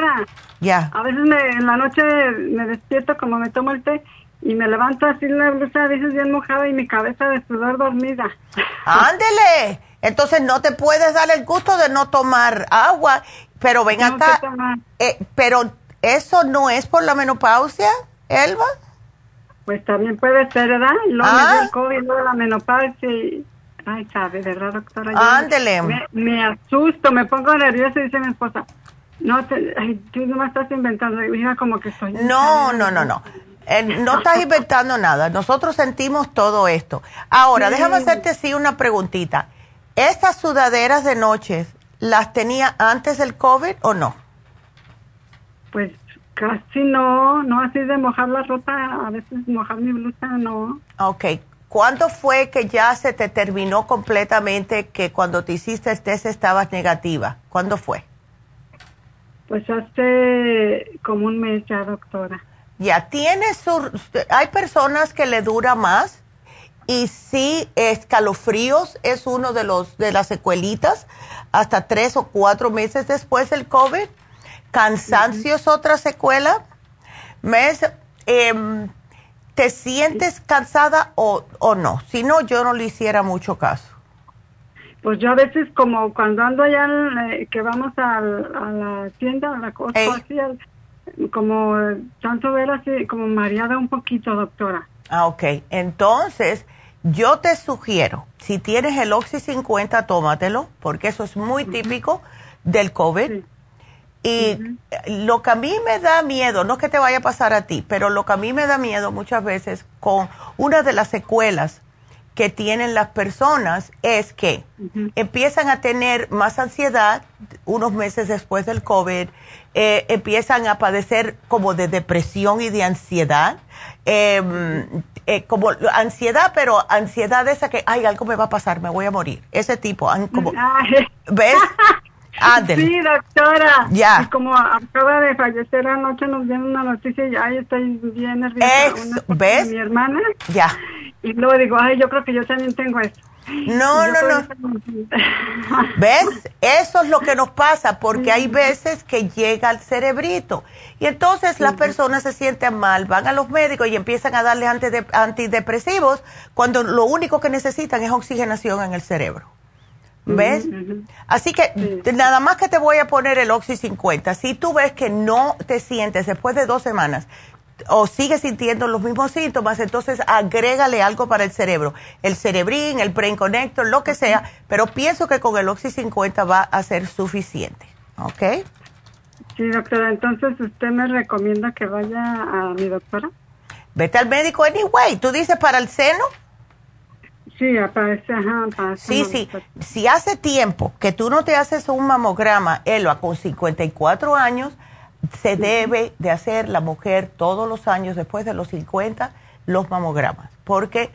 Ya. A veces en la noche me despierto como me tomo el té y me levanto así la blusa a veces bien mojada y mi cabeza de sudor dormida. Ándele. Entonces no te puedes dar el gusto de no tomar agua, pero ven acá. Eh, pero eso no es por la menopausia, Elba. Pues también puede ser, ¿verdad? Luego me dio el COVID, luego la menopausia y... Ay, sabe, ¿verdad, doctora? Ándele. Me, me, asusto, me pongo nerviosa y dice mi esposa, no, te, tú no me estás inventando. Mira como que soy. No, no, no, no. Eh, no estás inventando nada. Nosotros sentimos todo esto. Ahora, déjame hacerte así una preguntita. ¿Estas sudaderas de noches las tenía antes del COVID o no? Pues Casi no, no así de mojar la ropa, a veces mojar mi blusa, no. Ok. ¿Cuándo fue que ya se te terminó completamente que cuando te hiciste el test estabas negativa? ¿Cuándo fue? Pues hace como un mes ya, doctora. Ya, tiene su... Hay personas que le dura más y sí, escalofríos es uno de los de las secuelitas hasta tres o cuatro meses después del COVID. Cansancio es otra secuela. ¿Mes? Em, ¿Te sientes cansada o, o no? Si no, yo no le hiciera mucho caso. Pues yo a veces como cuando ando allá, eh, que vamos a la tienda, a la cosa así, como tanto ver así, como mareada un poquito, doctora. Ah, ok. Entonces, yo te sugiero, si tienes el Oxy 50, tómatelo, porque eso es muy típico del COVID. Y lo que a mí me da miedo, no es que te vaya a pasar a ti, pero lo que a mí me da miedo muchas veces con una de las secuelas que tienen las personas es que empiezan a tener más ansiedad unos meses después del COVID, eh, empiezan a padecer como de depresión y de ansiedad, em, eh, como ansiedad, pero ansiedad esa que, ay, algo me va a pasar, me voy a morir, ese tipo, como, ¿ves? Sí, doctora. Ya. Y como acaba de fallecer anoche, nos dieron una noticia y ay, estoy bien nerviosa. ¿Ves? Mi hermana. Ya. Y luego digo, ay, yo creo que yo también tengo eso. No, no, no. ¿Ves? Eso es lo que nos pasa, porque hay veces que llega al cerebrito. Y entonces las personas se sienten mal, van a los médicos y empiezan a darles antidepresivos cuando lo único que necesitan es oxigenación en el cerebro. ¿Ves? Así que nada más que te voy a poner el Oxy 50. Si tú ves que no te sientes después de dos semanas o sigues sintiendo los mismos síntomas, entonces agrégale algo para el cerebro. El cerebrín, el brain connector, lo que sea. Pero pienso que con el Oxy 50 va a ser suficiente. ¿Ok? Sí, doctora. Entonces, ¿usted me recomienda que vaya a mi doctora? Vete al médico anyway. ¿Tú dices para el seno? Sí, aparece, ajá, Sí, sí. Si hace tiempo que tú no te haces un mamograma, Elba, con 54 años, se debe de hacer la mujer todos los años después de los 50 los mamogramas, porque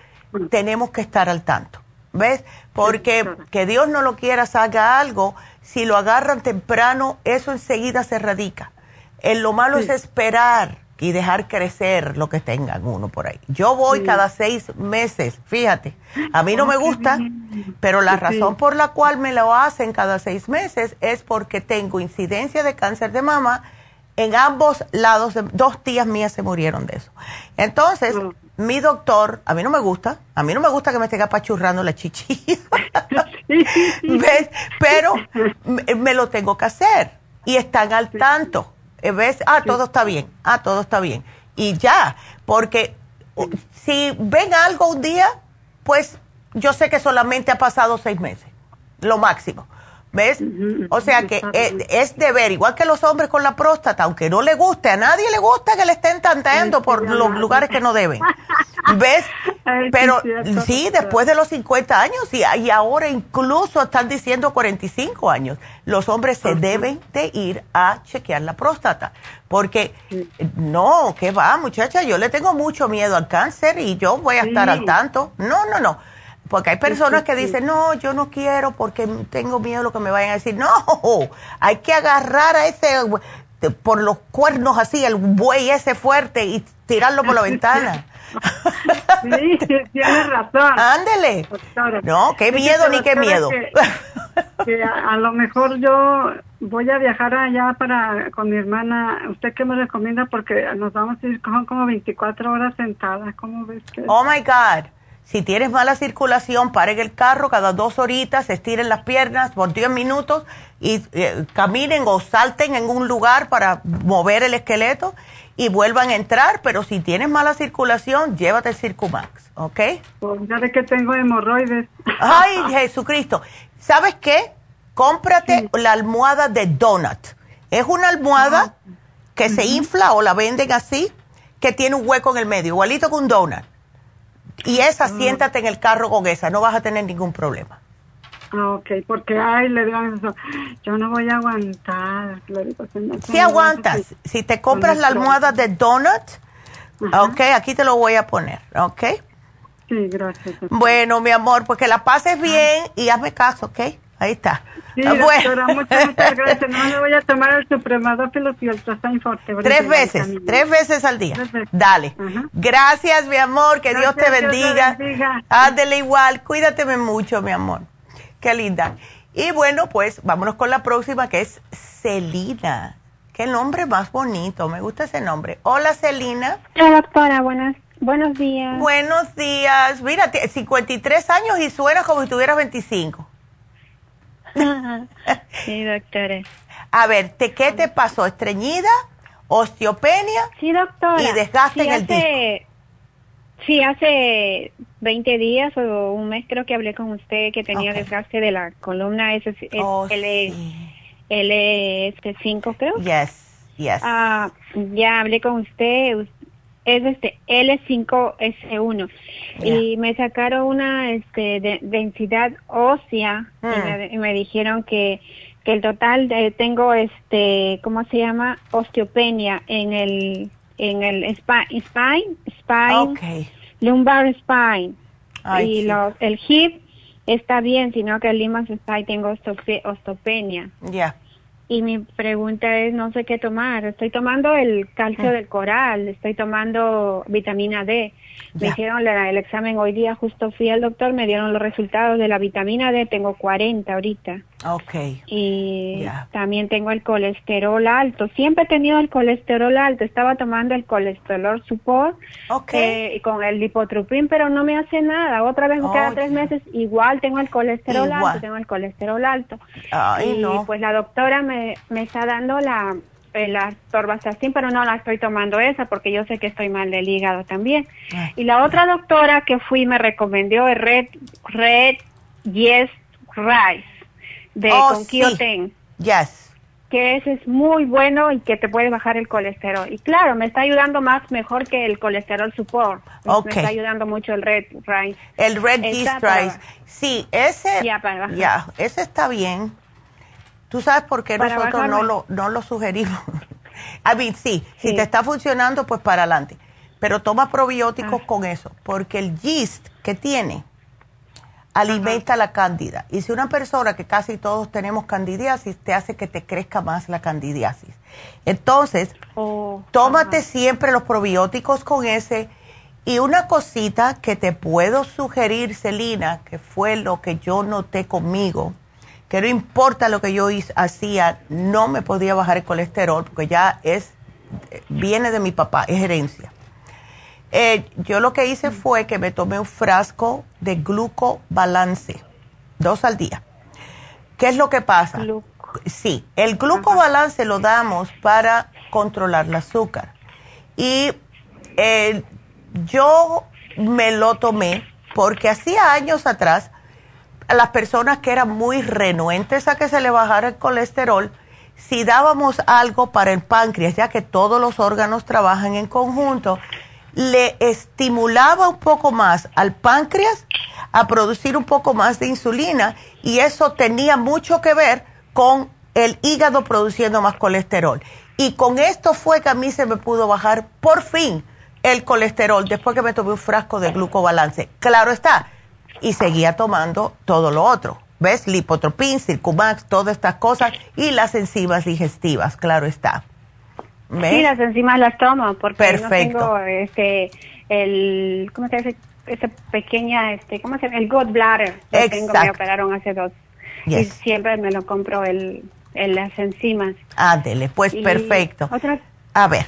tenemos que estar al tanto. ¿Ves? Porque que Dios no lo quiera, haga algo, si lo agarran temprano, eso enseguida se radica. En lo malo es esperar y dejar crecer lo que tengan uno por ahí. Yo voy cada seis meses, fíjate, a mí no me gusta, pero la razón por la cual me lo hacen cada seis meses es porque tengo incidencia de cáncer de mama en ambos lados, dos tías mías se murieron de eso. Entonces, mi doctor, a mí no me gusta, a mí no me gusta que me esté apachurrando la chichilla, ¿ves? Pero me lo tengo que hacer y están al tanto. Eh, ¿Ves? Ah, todo está bien. Ah, todo está bien. Y ya, porque si ven algo un día, pues yo sé que solamente ha pasado seis meses, lo máximo. ¿Ves? O sea que es, de ver, igual que los hombres con la próstata, aunque no le guste, a nadie le gusta que le estén tanteando por los lugares que no deben. ¿Ves? Pero sí, después de los 50 años y, y, ahora incluso están diciendo 45 años, los hombres se deben de ir a chequear la próstata. Porque no, ¿qué va, muchacha? Yo le tengo mucho miedo al cáncer y yo voy a estar al tanto. No, no, no. Porque hay personas que dicen, no, yo no quiero porque tengo miedo a lo que me vayan a decir. No, hay que agarrar a ese, por los cuernos así, el buey ese fuerte y tirarlo por la ventana. Sí, tienes razón. Ándele. No, qué miedo ni qué miedo. Que, a, lo mejor yo voy a viajar allá para con mi hermana. ¿Usted qué me recomienda? Porque nos vamos a ir como, como 24 horas sentadas. ¿Cómo ves que? Oh my God. Si tienes mala circulación, paren el carro cada dos horitas, estiren las piernas por 10 minutos y eh, caminen o salten en un lugar para mover el esqueleto y vuelvan a entrar. Pero si tienes mala circulación, llévate el Circumax, ¿ok? Pues ya de que tengo hemorroides. Ay, Jesucristo. ¿Sabes qué? Cómprate la almohada de Donut. Es una almohada que se infla o la venden así, que tiene un hueco en el medio, igualito que un donut y esa, siéntate en el carro con esa, no vas a tener ningún problema. Ah, ok, porque, ay, le digo eso, yo no voy a aguantar. Le digo, si aguantas, si te compras la almohada de donut, ok, aquí te lo voy a poner, ok. Sí, gracias. Bueno, mi amor, porque la pases bien y hazme caso, ¿ok? Ahí está. Sí, ah, doctora, muchas, muchas gracias. No me voy a tomar el supremadófilo y el Forte. Tres veces, tres veces al día. Dale. Gracias, mi amor, que Dios te bendiga. Ándele igual, cuídateme mucho, mi amor. Qué linda. Y bueno, pues vámonos con la próxima, que es Celina. Qué nombre más bonito, me gusta ese nombre. Hola, Celina. Hola, doctora, buenas Buenos días. Buenos días. Mira, 53 años y suena como si tuvieras 25. Sí, doctora. A ver, ¿te, ¿qué te pasó? ¿Estreñida? ¿Osteopenia? Sí, doctora. ¿Y desgaste en el disco? Sí, hace 20 días o un mes creo que hablé con usted que tenía desgaste de la columna S, oh, L, L5 creo. Yes, yes. Ah, ya hablé con usted, es este L5S1 y me sacaron una este densidad ósea y, hmm. me, dijeron que, que el total de, tengo este cómo se llama osteopenia en el en el spine spine, lumbar spine. Y los, el hip está bien sino que el limas spine tengo osteopenia. Ya y mi pregunta es, no sé qué tomar. Estoy tomando el calcio mm. del coral, estoy tomando vitamina D. Me hicieron el examen hoy día, justo fui al doctor, me dieron los resultados de la vitamina D, tengo 40 ahorita. Ok. Y también tengo el colesterol alto. Siempre he tenido el colesterol alto. Estaba tomando el colesterol support okay. Eh, con el lipotropin, pero no me hace nada. Otra vez cada tres meses igual tengo el colesterol alto, tengo el colesterol alto. y pues la doctora me, me está dando la eh, la torvastatin, pero no la estoy tomando esa porque yo sé que estoy mal del hígado también. Ah. Y la otra doctora que fui me recomendó el Red, Red Yes Rice de oh, con sí. Yes. Que ese es muy bueno y que te puede bajar el colesterol. Y claro, me está ayudando más mejor que el colesterol support. Me está ayudando mucho el Red Rice. El Red Yeast Rice. Sí, ese. Ya, ese está bien ¿Tú sabes por qué nosotros no lo, no lo sugerimos? A mí, sí, si te está funcionando, pues para adelante. Pero toma probióticos ah. con eso, porque el yeast que tiene alimenta la cándida. Y si una persona que casi todos tenemos candidiasis, te hace que te crezca más la candidiasis. Entonces, oh, tómate siempre los probióticos con ese. Y una cosita que te puedo sugerir, Celina, que fue lo que yo noté conmigo, que no importa lo que yo hacía, no me podía bajar el colesterol porque ya es, viene de mi papá, es herencia. Eh, yo lo que hice fue que me tomé un frasco de glucobalance, dos al día. ¿Qué es lo que pasa? Sí, el glucobalance lo damos para controlar el azúcar. Y eh, yo me lo tomé porque hacía años atrás las personas que eran muy renuentes a que se le bajara el colesterol, si dábamos algo para el páncreas, ya que todos los órganos trabajan en conjunto, le estimulaba un poco más al páncreas a producir un poco más de insulina y eso tenía mucho que ver con el hígado produciendo más colesterol. Y con esto fue que a mí se me pudo bajar por fin el colesterol después que me tomé un frasco de glucobalance. Claro está, y seguía tomando todo lo otro. ¿Ves? Lipotropin, Circumax, todas estas cosas y las enzimas digestivas, claro está. Sí, las enzimas las tomo porque Perfecto. no tengo este, el, ¿cómo se dice? Esa pequeña, este, ¿cómo se llama? El gallbladder. Tengo, me operaron hace dos. Y siempre me lo compro el, las enzimas. Ándele, pues perfecto. Otra, A ver.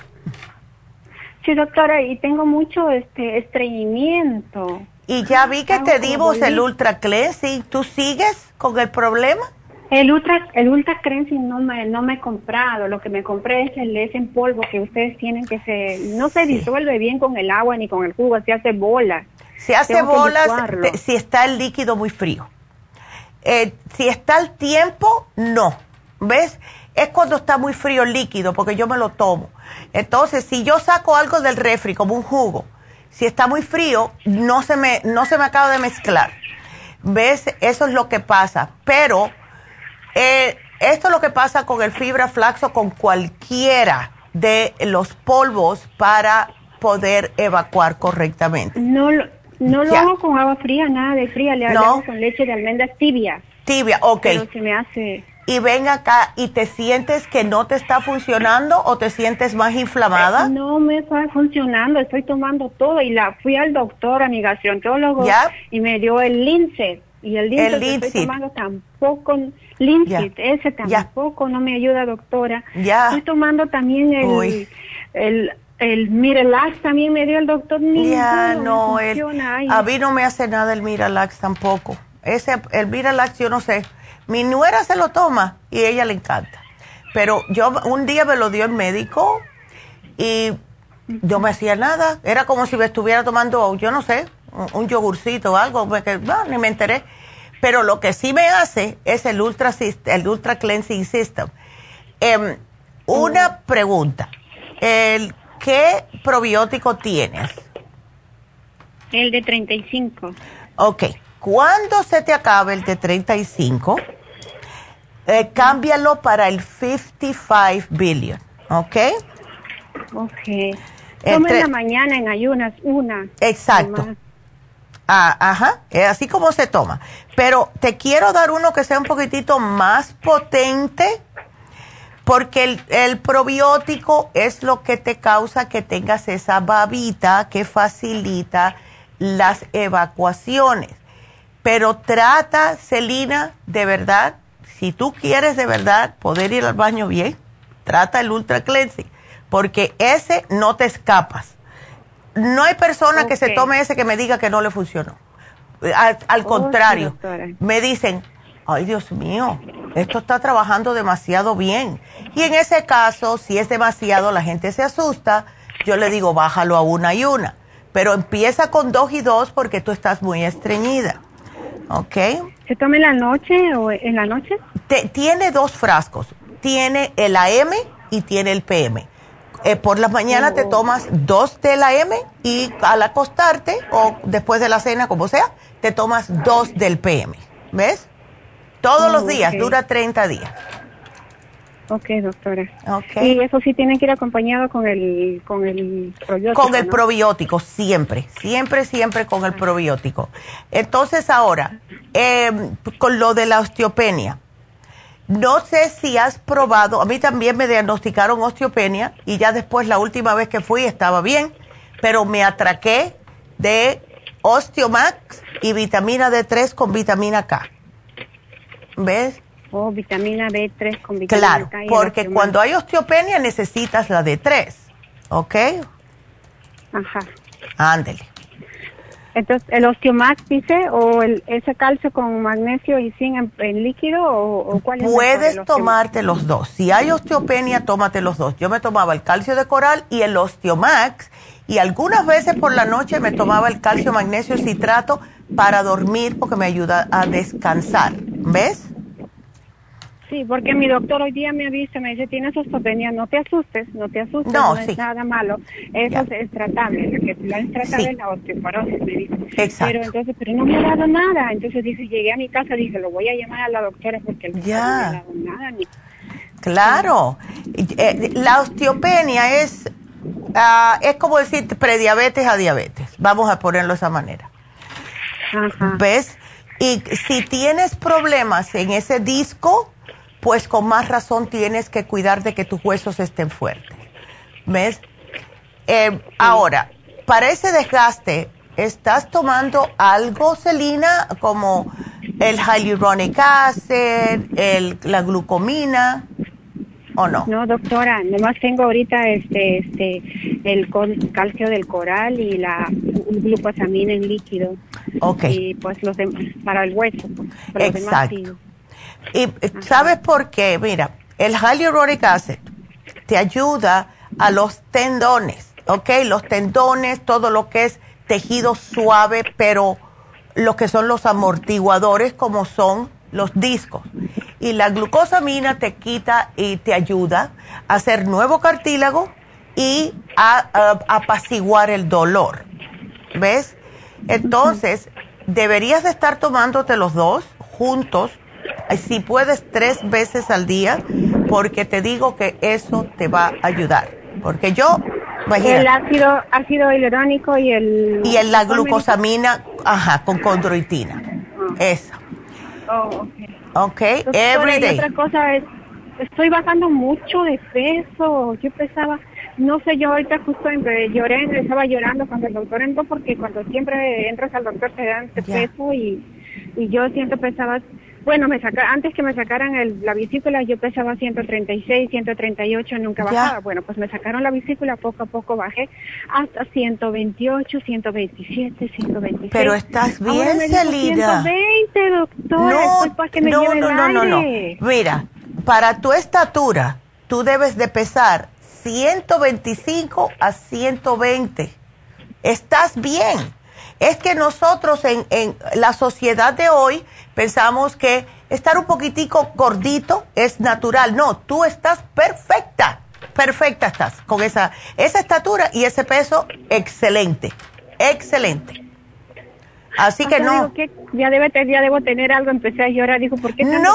Sí, doctora, y tengo mucho este estreñimiento. Y ya vi que te dimos el Ultra Cleansing. ¿Tú sigues con el problema? El Ultra, el Ultra Cleansing no me, no me he comprado. Lo que me compré es el es en polvo que ustedes tienen que se, no se disuelve bien con el agua ni con el jugo, se hace bola. Se hace bolas si está el líquido muy frío. Eh, si está al tiempo, no. ¿Ves? Es cuando está muy frío el líquido, porque yo me lo tomo. Entonces, si yo saco algo del refri, como un jugo, si está muy frío, no se me, no se me acaba de mezclar. ¿Ves? Eso es lo que pasa. Pero eh, esto es lo que pasa con el fibra flaxo, con cualquiera de los polvos para poder evacuar correctamente. No, no lo hago con agua fría, nada de fría, le hago con leche de almendras tibia. Tibia, ok. Pero se me hace... Y ven acá, ¿y te sientes que no te está funcionando o te sientes más inflamada? No me está funcionando, estoy tomando todo y la fui al doctor, a mi gastroenterólogo, y me dio el lince. Y el lince que estoy tomando tampoco, lince, ese tampoco no me ayuda, doctora. Estoy tomando también el, el el Miralax también me dio el doctor. Ya, no, el, a mí no me hace nada el Miralax tampoco. Ese, el Miralax yo no sé. Mi nuera se lo toma y ella le encanta. Pero yo un día me lo dio el médico y yo me hacía nada. Era como si me estuviera tomando, yo no sé, un, yogurcito o algo, no, ni me enteré. Pero lo que sí me hace es el Ultra, el ultra Cleansing System. Em, una pregunta. El, ¿Qué probiótico tienes? El de 35. Ok. Cuando se te acabe el de 35, eh, cámbialo para el 55 billion. ¿Ok? Ok. Toma en la mañana en ayunas una. Exacto. Ah, ajá, es así como se toma. Pero te quiero dar uno que sea un poquitito más potente porque el, el, probiótico es lo que te causa que tengas esa babita que facilita las evacuaciones. Pero trata, Celina, de verdad, si tú quieres de verdad poder ir al baño bien, trata el Ultra Cleansing, porque ese no te escapas. No hay persona que se tome ese que me diga que no le funcionó. Al, contrario, me dicen, ay Dios mío, esto está trabajando demasiado bien. Y en ese caso, si es demasiado, la gente se asusta, yo le digo, bájalo a una y una. Pero empieza con dos y dos porque tú estás muy estreñida. ¿Ok? ¿Se toma en la noche o en la noche? tiene dos frascos. Tiene el AM y tiene el PM. Eh, por las mañanas te oh. tomas dos del AM y al acostarte o después de la cena, como sea, te tomas dos del PM. ¿Ves? Todos los días, dura 30 días. Ok, doctora. Okay. Y eso sí tiene que ir acompañado con el, con el probiótico. Con el probiótico, siempre, siempre, siempre con el probiótico. Entonces ahora, em, con lo de la osteopenia, no sé si has probado, a mí también me diagnosticaron osteopenia y ya después la última vez que fui estaba bien, pero me atraqué de Osteomax y vitamina D3 con vitamina K. ¿Ves? O vitamina B3 con vitamina K. Claro, porque cuando hay osteopenia necesitas la D3, ¿ok? Ajá. Ándele. Entonces, ¿el osteomax dice o el, ese calcio con magnesio y zinc en, líquido o, cuál es Puedes tomarte los dos. Si hay osteopenia, tómate los dos. Yo me tomaba el calcio de coral y el osteomax y algunas veces por la noche me tomaba el calcio magnesio citrato para dormir porque me ayuda a descansar. ¿Ves? Sí, porque mi doctor hoy día me avisa, me dice, tienes osteopenia, no te asustes, no te asustes, no, es nada malo, eso es tratable, lo que es tratable es la osteoporosis, me dice. Exacto. Pero entonces, pero no me ha dado nada, entonces dice, llegué a mi casa, dice, lo voy a llamar a la doctora porque no me ha dado nada. Ni... Claro, eh, la osteopenia es, ah, es como decir prediabetes a diabetes, vamos a ponerlo de esa manera. Ajá. ¿Ves? Y si tienes problemas en ese disco, pues con más razón tienes que cuidar de que tus huesos estén fuertes. ¿Ves? Eh, ahora, para ese desgaste, ¿estás tomando algo, Celina, como el hyaluronic acid, el, la glucomina? ¿O no? No, doctora, nomás tengo ahorita este, este, el calcio del coral y la glucosamina en líquido. Ok. Y pues los demás, para el hueso. Pues, Exacto. Y eh, ¿sabes por qué? Mira, el hyaluronic acid te ayuda a los tendones, ¿ok? Los tendones, todo lo que es tejido suave, pero lo que son los amortiguadores como son los discos. Y la glucosamina te quita y te ayuda a hacer nuevo cartílago y a, apaciguar el dolor. ¿Ves? Entonces, deberías de estar tomándote los dos juntos, si puedes tres veces al día, porque te digo que eso te va a ayudar. Porque yo, El ácido, ácido hialurónico y el... Y el, la glucosamina, ajá, con condroitina. Ah. Esa. Oh, ok. Ok, every day. otra cosa es, estoy bajando mucho de peso. Yo pesaba, no sé, yo ahorita justo lloré, estaba llorando cuando el doctor entró, porque cuando siempre entras al doctor te dan peso y, y yo siento pesaba bueno, me saca, antes que me sacaran el, la vesícula yo pesaba 136, 138, nunca bajaba. Bueno, pues me sacaron la vesícula, poco a poco bajé hasta 128, 127, 126. Pero estás bien, Celina. 120, doctor. No, para que me no, no, no, no, no. Mira, para tu estatura, tú debes de pesar 125 a 120. Estás bien. Es que nosotros en, en la sociedad de hoy pensamos que estar un poquitico gordito es natural. No, tú estás perfecta, perfecta estás con esa, esa estatura y ese peso excelente, excelente. Así que no. ya, debe, ya debo tener algo, empecé a llorar, dijo, ¿por qué No,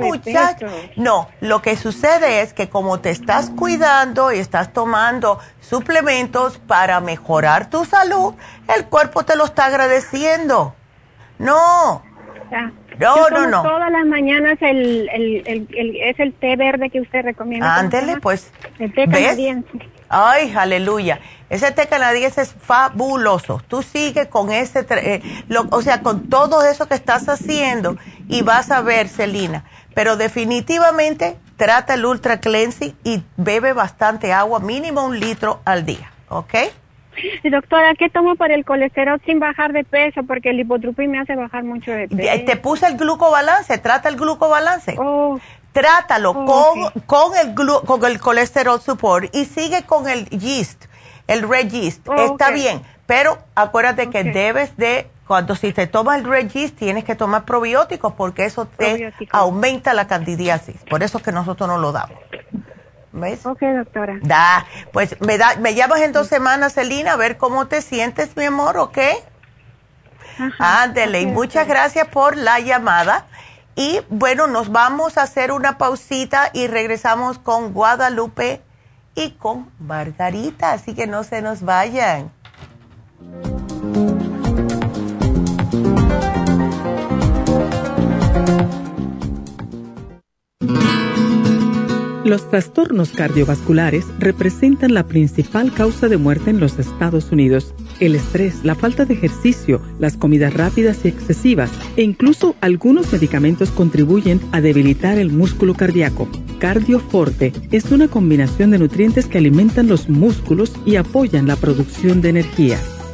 muchacho. No, lo que sucede es que como te estás cuidando y estás tomando suplementos para mejorar tu salud, el cuerpo te lo está agradeciendo. No, no, no, no. Todas las mañanas el, el, el, es el té verde que usted recomienda. Ándele, pues. El té canadiense. Ay, aleluya. Ese té canadiense es fabuloso. Tú sigue con ese, eh, o sea, con todo eso que estás haciendo y vas a ver, Celina. Pero definitivamente trata el Ultra Cleansing y bebe bastante agua, mínimo un litro al día, ¿ok? Doctora, ¿qué tomo para el colesterol sin bajar de peso? Porque el hipotropín me hace bajar mucho de peso. Te puse el glucobalance, trata el glucobalance. Oh. Trátalo oh, con, con, el con el colesterol support y sigue con el yeast, el red yeast. Oh, Está bien, pero acuérdate que debes de, cuando si te tomas el red yeast, tienes que tomar probióticos porque eso te aumenta la candidiasis. Por eso es que nosotros no lo damos. ¿Ves? Ok, doctora. Da, pues me, da, me llamas en dos semanas, Celina, a ver cómo te sientes, mi amor, ¿ok? Ándele, y muchas gracias por la llamada. Y bueno, nos vamos a hacer una pausita y regresamos con Guadalupe y con Margarita, así que no se nos vayan. Los trastornos cardiovasculares representan la principal causa de muerte en los Estados Unidos. El estrés, la falta de ejercicio, las comidas rápidas y excesivas e incluso algunos medicamentos contribuyen a debilitar el músculo cardíaco. Cardioforte es una combinación de nutrientes que alimentan los músculos y apoyan la producción de energía.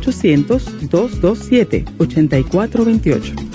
1-800-227-8428.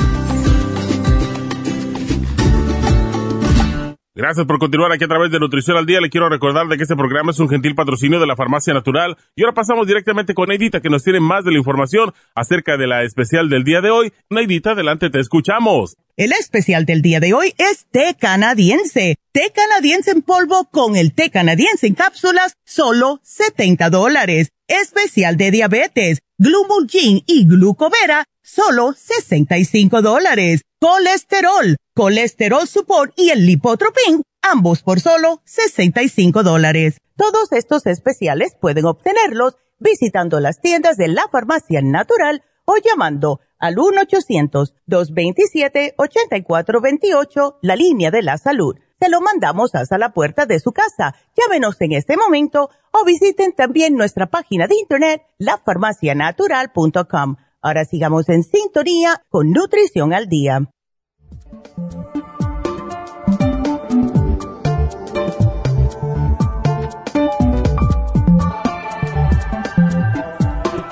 Gracias por continuar aquí a través de Nutrición al Día. Le quiero recordar de que este programa es un gentil patrocinio de la Farmacia Natural. Y ahora pasamos directamente con Neidita, que nos tiene más de la información acerca de la especial del día de hoy. Neidita, adelante, te escuchamos. El especial del día de hoy es té canadiense. Té canadiense en polvo con el té canadiense en cápsulas, solo 70 dólares. Especial de diabetes, Glumulgin y Glucovera, solo 65 dólares colesterol, colesterol support y el lipotropin, ambos por solo 65 dólares. Todos estos especiales pueden obtenerlos visitando las tiendas de la farmacia natural o llamando al 1-800-227-8428, la línea de la salud. Se lo mandamos hasta la puerta de su casa. Llámenos en este momento o visiten también nuestra página de internet, lafarmacianatural.com. Ahora sigamos en sintonía con Nutrición al Día.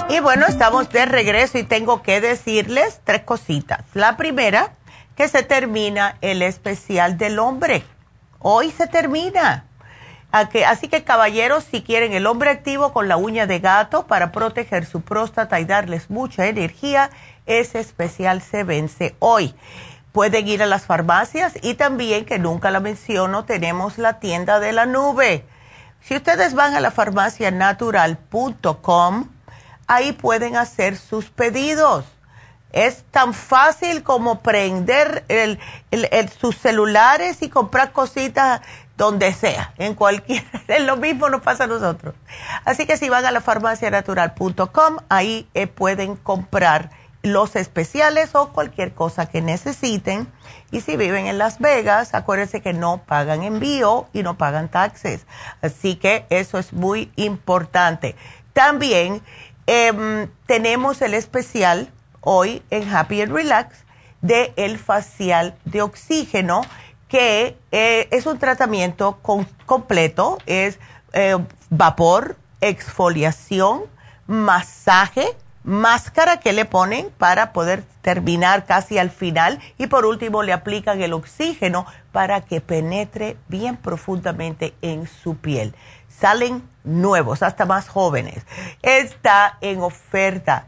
Y bueno, estamos de regreso y tengo que decirles tres cositas. La primera, que se termina el especial del hombre. Hoy se termina. Así que caballeros, si quieren el hombre activo con la uña de gato para proteger su próstata y darles mucha energía, ese especial se vence hoy. Pueden ir a las farmacias y también, que nunca la menciono, tenemos la tienda de la nube. Si ustedes van a la farmacianatural.com, ahí pueden hacer sus pedidos. Es tan fácil como prender sus celulares y comprar cositas donde sea, en cualquier, lo mismo nos pasa a nosotros. Así que si van a la farmacianatural.com, ahí eh, pueden comprar los especiales o cualquier cosa que necesiten. Y si viven en Las Vegas, acuérdense que no pagan envío y no pagan taxes. Así que eso es muy importante. También em, tenemos el especial hoy en Happy and Relax de el facial de oxígeno que eh, es un tratamiento completo, es eh, vapor, exfoliación, masaje, máscara que le ponen para poder terminar casi al final y por último le aplican el oxígeno para que penetre bien profundamente en su piel. Salen nuevos, hasta más jóvenes. Está en oferta.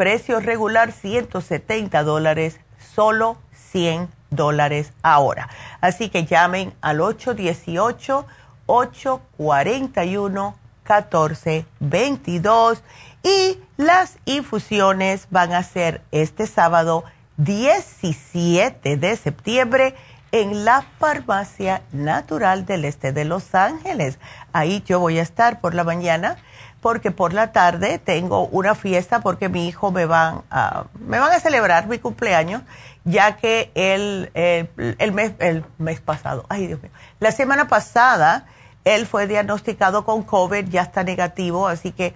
Precio regular 170 dólares, solo 100 dólares ahora. Así que llamen al 818-841-1422 y las infusiones van a ser este sábado 17 de septiembre en la Farmacia Natural del Este de Los Ángeles. Ahí yo voy a estar por la mañana porque por la tarde tengo una fiesta porque mi hijo me van a, me van a celebrar mi cumpleaños, ya que el, el, mes, el mes pasado, ay Dios mío, la semana pasada él fue diagnosticado con COVID, ya está negativo, así que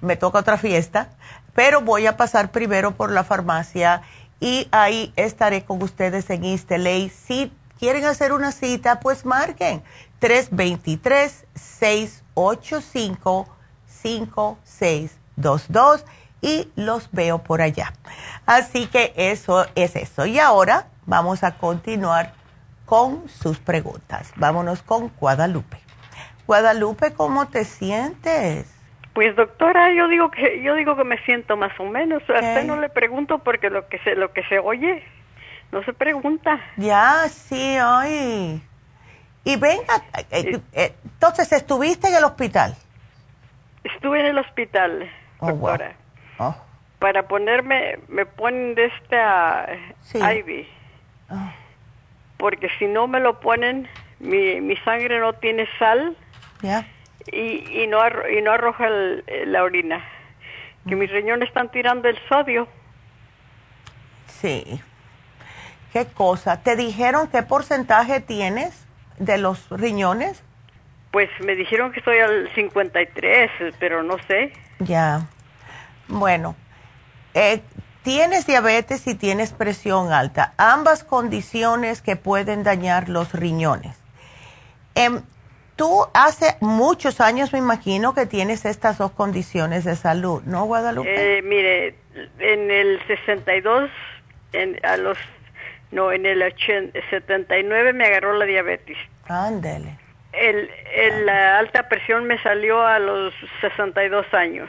me toca otra fiesta, pero voy a pasar primero por la farmacia y ahí estaré con ustedes en East Si quieren hacer una cita, pues marquen 323 685 5622 y los veo por allá. Así que eso es eso. Y ahora vamos a continuar con sus preguntas. Vámonos con Guadalupe. Guadalupe, ¿cómo te sientes? Pues doctora, yo digo que yo digo que me siento más o menos. A usted no le pregunto porque lo que se lo que se oye no se pregunta. Ya, sí, hoy. Y venga, eh, eh, entonces estuviste en el hospital. Estuve en el hospital, oh, doctora. Oh. Para ponerme, me ponen de esta Ivy. Oh. Porque si no me lo ponen, mi, mi sangre no tiene sal. Y, y, no, y no arroja la orina. Que mm. mis riñones están tirando el sodio. Sí. ¿Qué cosa? ¿Te dijeron qué porcentaje tienes de los riñones? Pues me dijeron que estoy al 53, pero no sé. Ya. Bueno, eh, tienes diabetes y tienes presión alta, ambas condiciones que pueden dañar los riñones. Em, tú hace muchos años me imagino que tienes estas dos condiciones de salud, ¿no, Guadalupe? Eh, mire, en el 62, en, a los, no, en el 79 me agarró la diabetes. Ándele el, la alta presión me salió a los 62 años.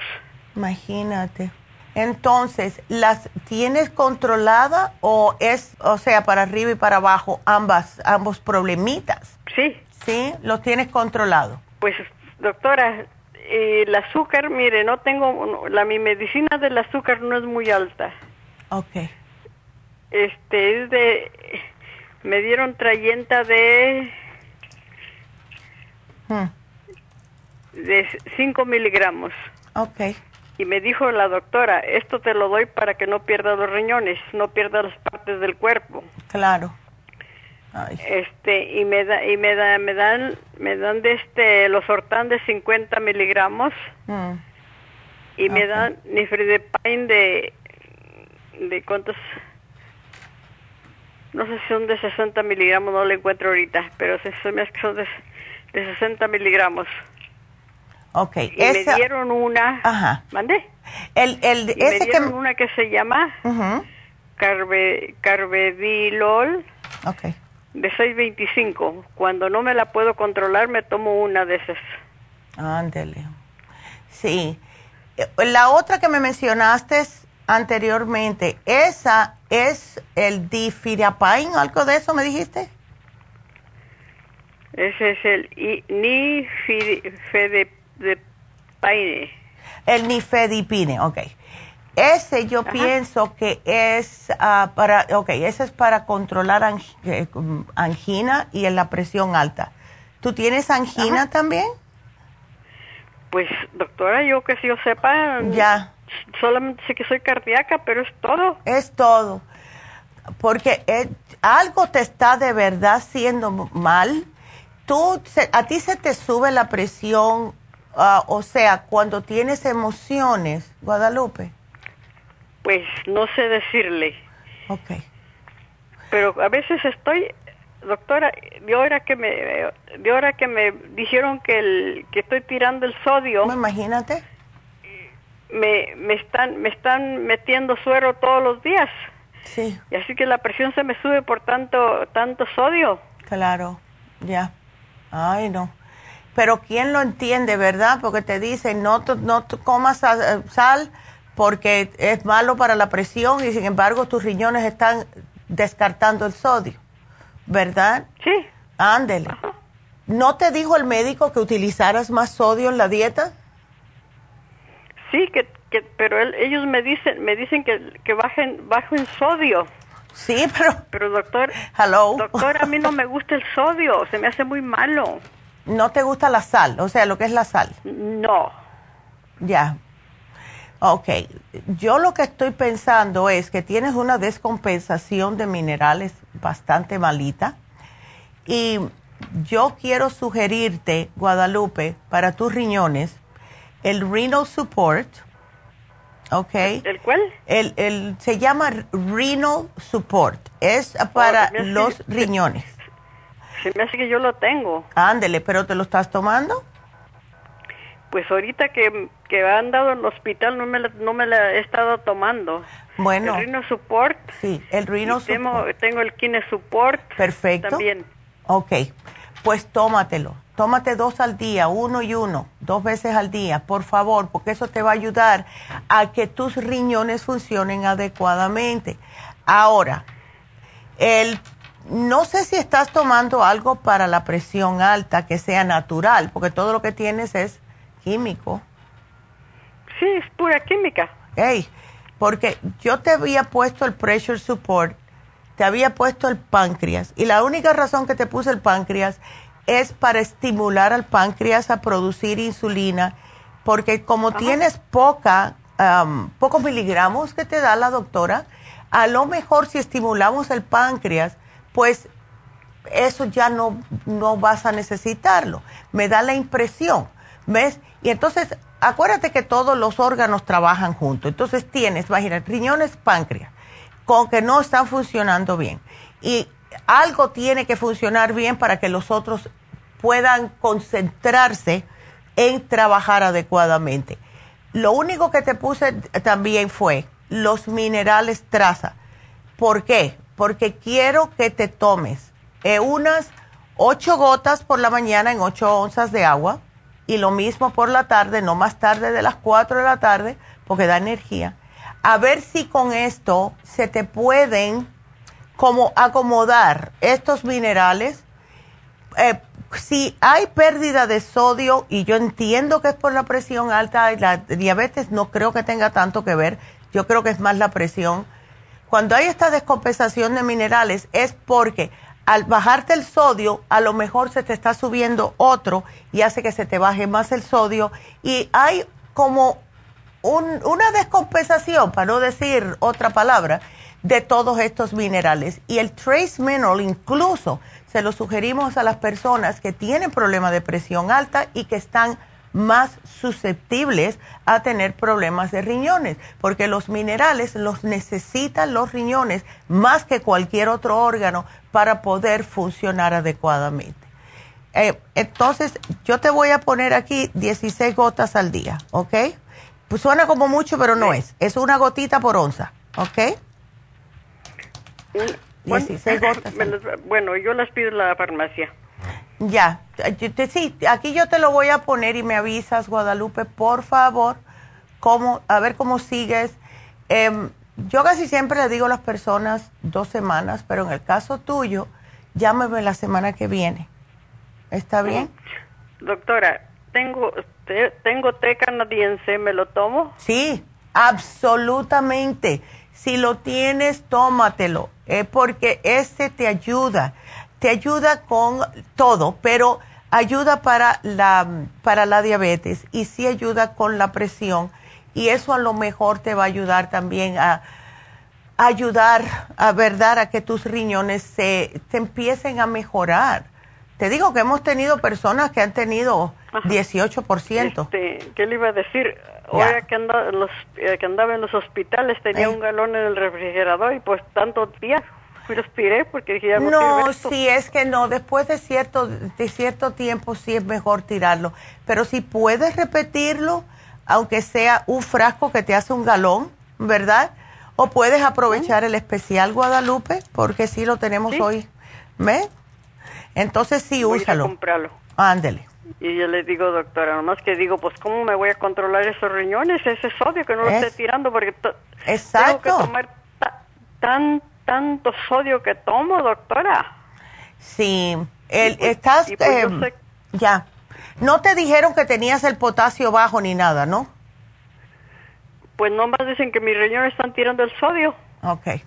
Imagínate. Entonces, ¿las tienes controlada o es, o sea, para arriba y para abajo, ambas, ambos problemitas? Sí. ¿Sí? ¿Los tienes controlado? Pues, doctora, el azúcar, mire, no tengo, la mi medicina del azúcar no es muy alta. Ok. Este, es de, me dieron trayenta de Hmm. De 5 miligramos. Ok. Y me dijo la doctora, esto te lo doy para que no pierdas los riñones, no pierdas las partes del cuerpo. Claro. Este, y me da, y me da, me dan, me dan de este, los hortán de 50 miligramos. Hmm. Y me dan nifredipine de, de cuántos, no sé si son de 60 miligramos, no lo encuentro ahorita, pero se, me que son de de 60 miligramos. Ok. Y me dieron una. Ajá. ¿Mandé? El, el, y me dieron una que se llama Carve, Carvedilol. Ok. De 625. Cuando no me la puedo controlar, me tomo una de esas. Ándele. Sí. La otra que me mencionaste anteriormente, ¿esa es el difirapain, algo de eso me dijiste? Ese es el nifedipine. El nifedipine, ok. Ese yo pienso que es ah, para, ok, ese es para controlar eh, angina y en la presión alta. ¿Tú tienes angina también? Pues, doctora, yo que si yo sepa, ya. solamente sé que soy cardíaca, pero es todo. Es todo. Porque eh, algo te está de verdad haciendo mal. Tú, a ti se te sube la presión, ah, o sea, cuando tienes emociones, Guadalupe. Pues no sé decirle. Ok. Pero a veces estoy doctora, de hora que me de hora que me dijeron que el que estoy tirando el sodio. Imagínate. Me, me están me están metiendo suero todos los días. Sí. Y así que la presión se me sube por tanto tanto sodio. Claro. Ya. Ay, no. Pero quién lo entiende, ¿verdad? Porque te dicen no no comas sal porque es malo para la presión y sin embargo tus riñones están descartando el sodio. ¿verdad? Sí. Ándele. ¿No te dijo el médico que utilizaras más sodio en la dieta? Sí, que, que pero ellos me dicen me dicen que, que bajen bajo en sodio. Sí, pero pero doctor, hello. Doctor, a mí no me gusta el sodio, se me hace muy malo. ¿No te gusta la sal? O sea, lo que es la sal. No. Ya. Ok, yo lo que estoy pensando es que tienes una descompensación de minerales bastante malita y yo quiero sugerirte, Guadalupe, para tus riñones, el Renal Support, ¿ok? ¿El cuál? El, el, se llama Renal Support, es para oh, los riñones. Se me hace que yo lo tengo. Ándele, ¿pero te lo estás tomando? Pues ahorita que, que han dado en el hospital no me, la, no me la he estado tomando. Bueno. El Rino Support. Sí, el Rino Support. Tengo, el Kine Support. Perfecto. También. Ok, pues tómatelo. Tómate dos al día, uno y uno, dos veces al día, por favor, porque eso te va a ayudar a que tus riñones funcionen adecuadamente. Ahora, el no sé si estás tomando algo para la presión alta que sea natural, porque todo lo que tienes es químico. Sí, es pura química. Hey, porque yo te había puesto el pressure support, te había puesto el páncreas, y la única razón que te puse el páncreas es para estimular al páncreas a producir insulina, porque como tienes poca, pocos miligramos que te da la doctora, a lo mejor si estimulamos el páncreas, pues eso ya no, no vas a necesitarlo. Me da la impresión, ¿ves? Y entonces, acuérdate que todos los órganos trabajan juntos. Entonces tienes, imagínate, riñones, páncreas, con que no están funcionando bien. Y algo tiene que funcionar bien para que los otros puedan concentrarse en trabajar adecuadamente. Lo único que te puse también fue los minerales traza. ¿Por qué? Porque quiero que te tomes eh, unas ocho gotas por la mañana en ocho onzas de agua y lo mismo por la tarde, no más tarde de las 4 de la tarde, porque da energía. A ver si con esto se te pueden como acomodar estos minerales. Eh, si hay pérdida de sodio, y yo entiendo que es por la presión alta y la diabetes, no creo que tenga tanto que ver, yo creo que es más la presión. Cuando hay esta descompensación de minerales es porque al bajarte el sodio, a lo mejor se te está subiendo otro y hace que se te baje más el sodio y hay como una descompensación, para no decir otra palabra, de todos estos minerales. Y el trace mineral incluso se lo sugerimos a las personas que tienen problemas de presión alta y que están más susceptibles a tener problemas de riñones, porque los minerales los necesitan los riñones más que cualquier otro órgano para poder funcionar adecuadamente. Eh, entonces, yo te voy a poner aquí 16 gotas al día, ¿ok? Pues suena como mucho, pero no es. Es una gotita por onza, ¿ok? 16 gotas. bueno, yo las pido en la farmacia. Ya, sí, aquí yo te lo voy a poner y me avisas, Guadalupe, por favor, cómo, a ver cómo sigues. Em, yo casi siempre le digo a las personas dos semanas, pero en el caso tuyo, llámeme la semana que viene. ¿Está bien? Doctora, tengo, tengo té canadiense, ¿me lo tomo? Sí, absolutamente. Si lo tienes, tómatelo, eh, porque ese te ayuda te ayuda con todo, pero ayuda para la, para la diabetes y sí ayuda con la presión y eso a lo mejor te va a ayudar también a, ayudar a verdad a que tus riñones se, empiecen a mejorar. Te digo que hemos tenido personas que han tenido 18%. Este, ¿Qué le iba a decir? Hoy que andaba, en los, eh, que andaba en los hospitales tenía un galón en el refrigerador y pues tantos días porque no, si es que no, después de cierto, de cierto tiempo sí es mejor tirarlo. Pero si puedes repetirlo, aunque sea un frasco que te hace un galón, ¿verdad? O puedes aprovechar el especial Guadalupe, porque sí lo tenemos hoy. ¿Ves? Entonces sí, voy úsalo. A comprarlo. Ándele. Y yo le digo, doctora, nomás que digo, pues, ¿cómo me voy a controlar esos riñones? Ese sodio que no lo esté tirando, porque Exacto. tengo que tomar tan tanto sodio que tomo, doctora. Sí, el, pues, estás... Pues em, ya. No te dijeron que tenías el potasio bajo ni nada, ¿no? Pues nomás dicen que mis riñones están tirando el sodio. Ok.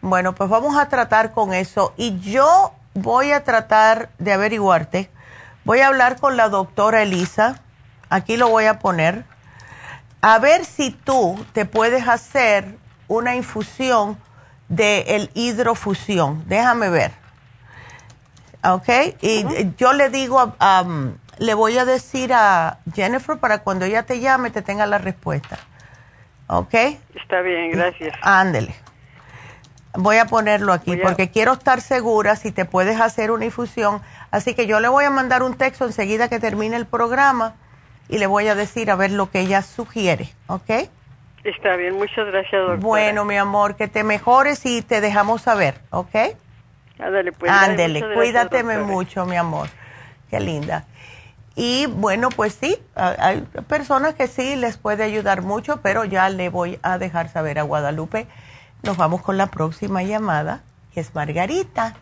Bueno, pues vamos a tratar con eso. Y yo voy a tratar de averiguarte. Voy a hablar con la doctora Elisa. Aquí lo voy a poner. A ver si tú te puedes hacer una infusión de el hidrofusión. Déjame ver. ¿Ok? Y yo le digo, le voy a decir a Jennifer para cuando ella te llame te tenga la respuesta. ¿Ok? Está bien, gracias. Ándele. Voy a ponerlo aquí porque quiero estar segura si te puedes hacer una infusión. Así que yo le voy a mandar un texto enseguida que termine el programa y le voy a decir a ver lo que ella sugiere. ¿Ok? Está bien, muchas gracias, doctora. Bueno, mi amor, que te mejores y te dejamos saber, ¿ok? Ándale, pues. Ándale, cuídate mucho, mi amor. Qué linda. Y bueno, pues sí, hay personas que sí les puede ayudar mucho, pero ya le voy a dejar saber a Guadalupe. Nos vamos con la próxima llamada, que es Margarita.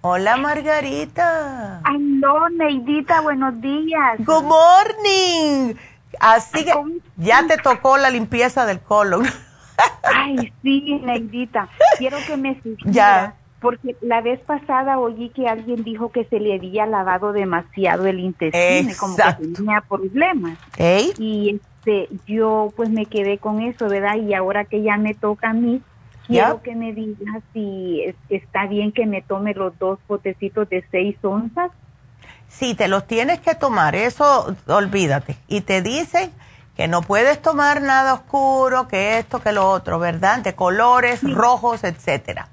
Hola, Margarita. Aló, Neidita, buenos días. Good morning. Así que ya te tocó la limpieza del colon. Ay, sí, Neidita. Quiero que me Ya. Porque la vez pasada oí que alguien dijo que se le había lavado demasiado el intestino, como que tenía problemas. Y este, yo pues me quedé con eso, ¿verdad? Y ahora que ya me toca a mí, quiero que me digas si está bien que me tome los dos potecitos de seis onzas si te los tienes que tomar, eso olvídate. Y te dicen que no puedes tomar nada oscuro, que esto, que lo otro, ¿verdad? De colores rojos, etcétera.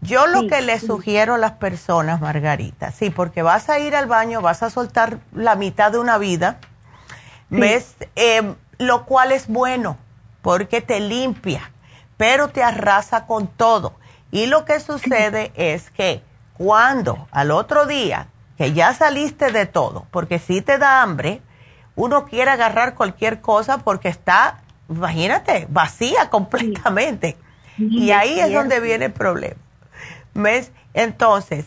Yo lo que le sugiero a las personas, Margarita, sí, porque vas a ir al baño, vas a soltar la mitad de una vida, ¿ves? Em, lo cual es bueno, porque te limpia, pero te arrasa con todo. Y lo que sucede es que cuando al otro día que ya saliste de todo, porque si te da hambre, uno quiere agarrar cualquier cosa porque está, imagínate, vacía completamente. y ahí es donde viene el problema. ¿Ves? Entonces,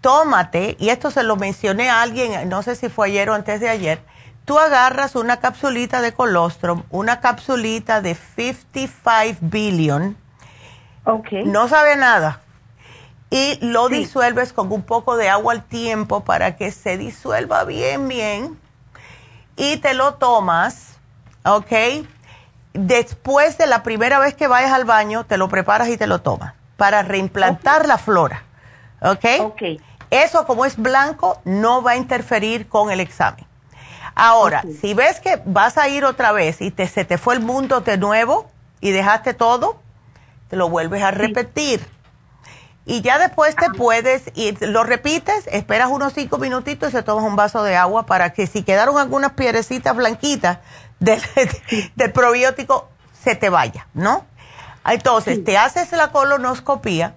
tómate, y esto se lo mencioné a alguien, no sé si fue ayer o antes de ayer, tú agarras una capsulita de colostrum, una capsulita de 55 billion. Okay. No sabe nada, y lo disuelves con un poco de agua al tiempo para que se disuelva bien, bien. Y te lo tomas, ¿ok? Después de la primera vez que vayas al baño, te lo preparas y te lo tomas para reimplantar la flora, ¿ok? Ok. Eso como es blanco no va a interferir con el examen. Ahora, si ves que vas a ir otra vez y te, se te fue el mundo de nuevo y dejaste todo, te lo vuelves a repetir y ya después te puedes ir, lo repites, esperas unos cinco minutitos y se tomas un vaso de agua para que si quedaron algunas piedrecitas blanquitas del, del probiótico, se te vaya, ¿no? Entonces, te haces la colonoscopía.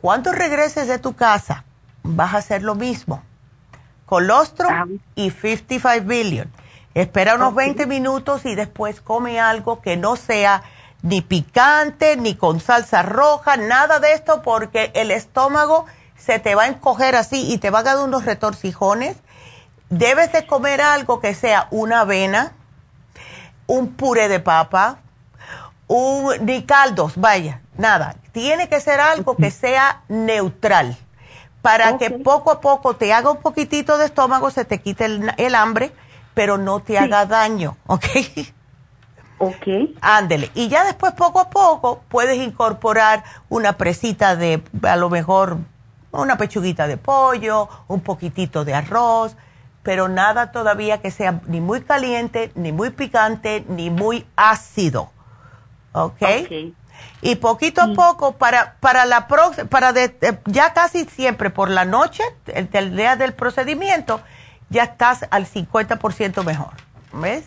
Cuando regreses de tu casa, vas a hacer lo mismo. Colostrum ah. y 55 billion. Espera unos 20 minutos y después come algo que no sea ni picante, ni con salsa roja, nada de esto, porque el estómago se te va a encoger así y te va a dar unos retorcijones. Debes de comer algo que sea una avena, un puré de papa, un, ni caldos, vaya, nada. Tiene que ser algo que sea neutral para que poco a poco te haga un poquitito de estómago, se te quite el, hambre, pero no te haga daño, ¿ok? Ok. Ándele. Y ya después, poco a poco, puedes incorporar una presita de, a lo mejor, una pechuguita de pollo, un poquitito de arroz, pero nada todavía que sea ni muy caliente, ni muy picante, ni muy ácido. ¿Ok? okay. Y poquito a poco, para, para la para ya casi siempre por la noche, el, el día del procedimiento, ya estás al 50% mejor. ¿Ves?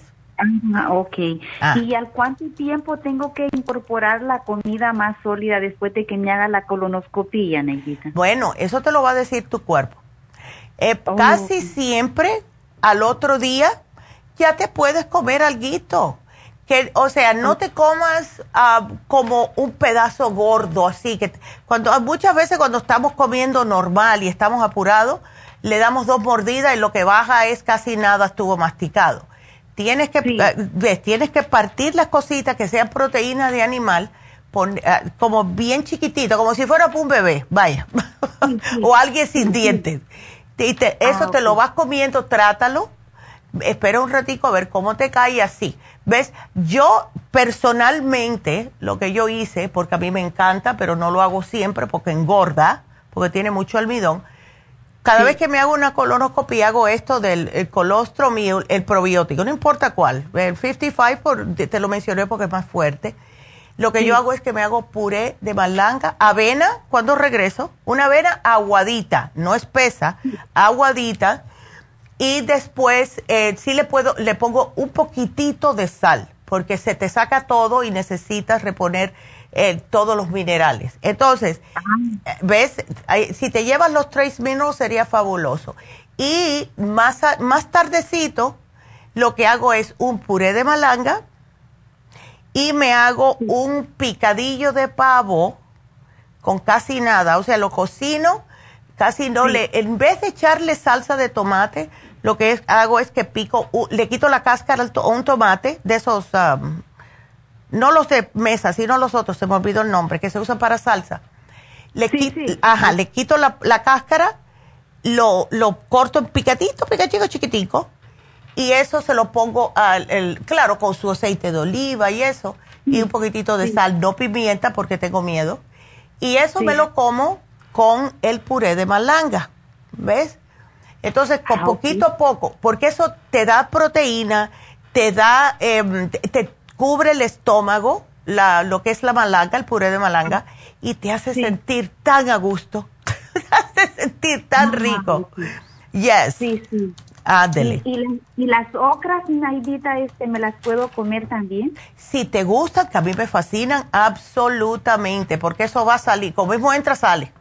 Ah, ok. Ah. ¿Y al cuánto tiempo tengo que incorporar la comida más sólida después de que me haga la colonoscopía, Neidita? Bueno, eso te lo va a decir tu cuerpo. Eh, oh, casi siempre al otro día ya te puedes comer algo. Que, o sea, no te comas ah, como un pedazo gordo, así que cuando muchas veces cuando estamos comiendo normal y estamos apurados, le damos dos mordidas y lo que baja es casi nada estuvo masticado. Tienes que, eh, tienes que partir las cositas que sean proteínas de animal, como bien chiquitito, como si fuera un bebé, vaya, o alguien sin dientes. Y eso ah, te lo vas comiendo, trátalo, espera un ratico a ver cómo te cae así. ¿Ves? Yo personalmente, lo que yo hice, porque a mí me encanta, pero no lo hago siempre porque engorda, porque tiene mucho almidón, cada vez que me hago una colonoscopia hago esto del colostrum y el, probiótico, no importa cuál. El 55 te lo mencioné porque es más fuerte. Lo que yo hago es que me hago puré de malanga, avena cuando regreso, una avena aguadita, no espesa, aguadita. Y después eh, sí le puedo, le pongo un poquitito de sal, porque se te saca todo y necesitas reponer eh, todos los minerales. Entonces, eh, ¿ves? Si te llevas los tres minerals sería fabuloso. Y más, más tardecito, lo que hago es un puré de malanga y me hago un picadillo de pavo con casi nada. O sea, lo cocino, casi no le, en vez de echarle salsa de tomate, lo que hago es que pico, le quito la cáscara a un tomate de esos um, no los de mesa, sino los otros, se me olvidó el nombre, que se usan para salsa. Le, Ajá, le quito la, cáscara, lo, lo corto en picatito, picatito chiquitico, y eso se lo pongo al, claro, con su aceite de oliva y eso, y un poquitito de sal, no pimienta porque tengo miedo. Y eso me lo como con el puré de malanga, ¿ves? Entonces, con ah, poquito a poco, porque eso te da proteína, te da, eh, te, cubre el estómago, la, lo que es la malanga, el puré de malanga, y te hace sentir tan a gusto, te hace sentir tan rico. Yes. Sí, sí. Ándele. ¿Y, las ocras, Naidita, este, me las puedo comer también? Si te gustan, que a mí me fascinan, absolutamente, porque eso va a salir, como mismo entra, sale.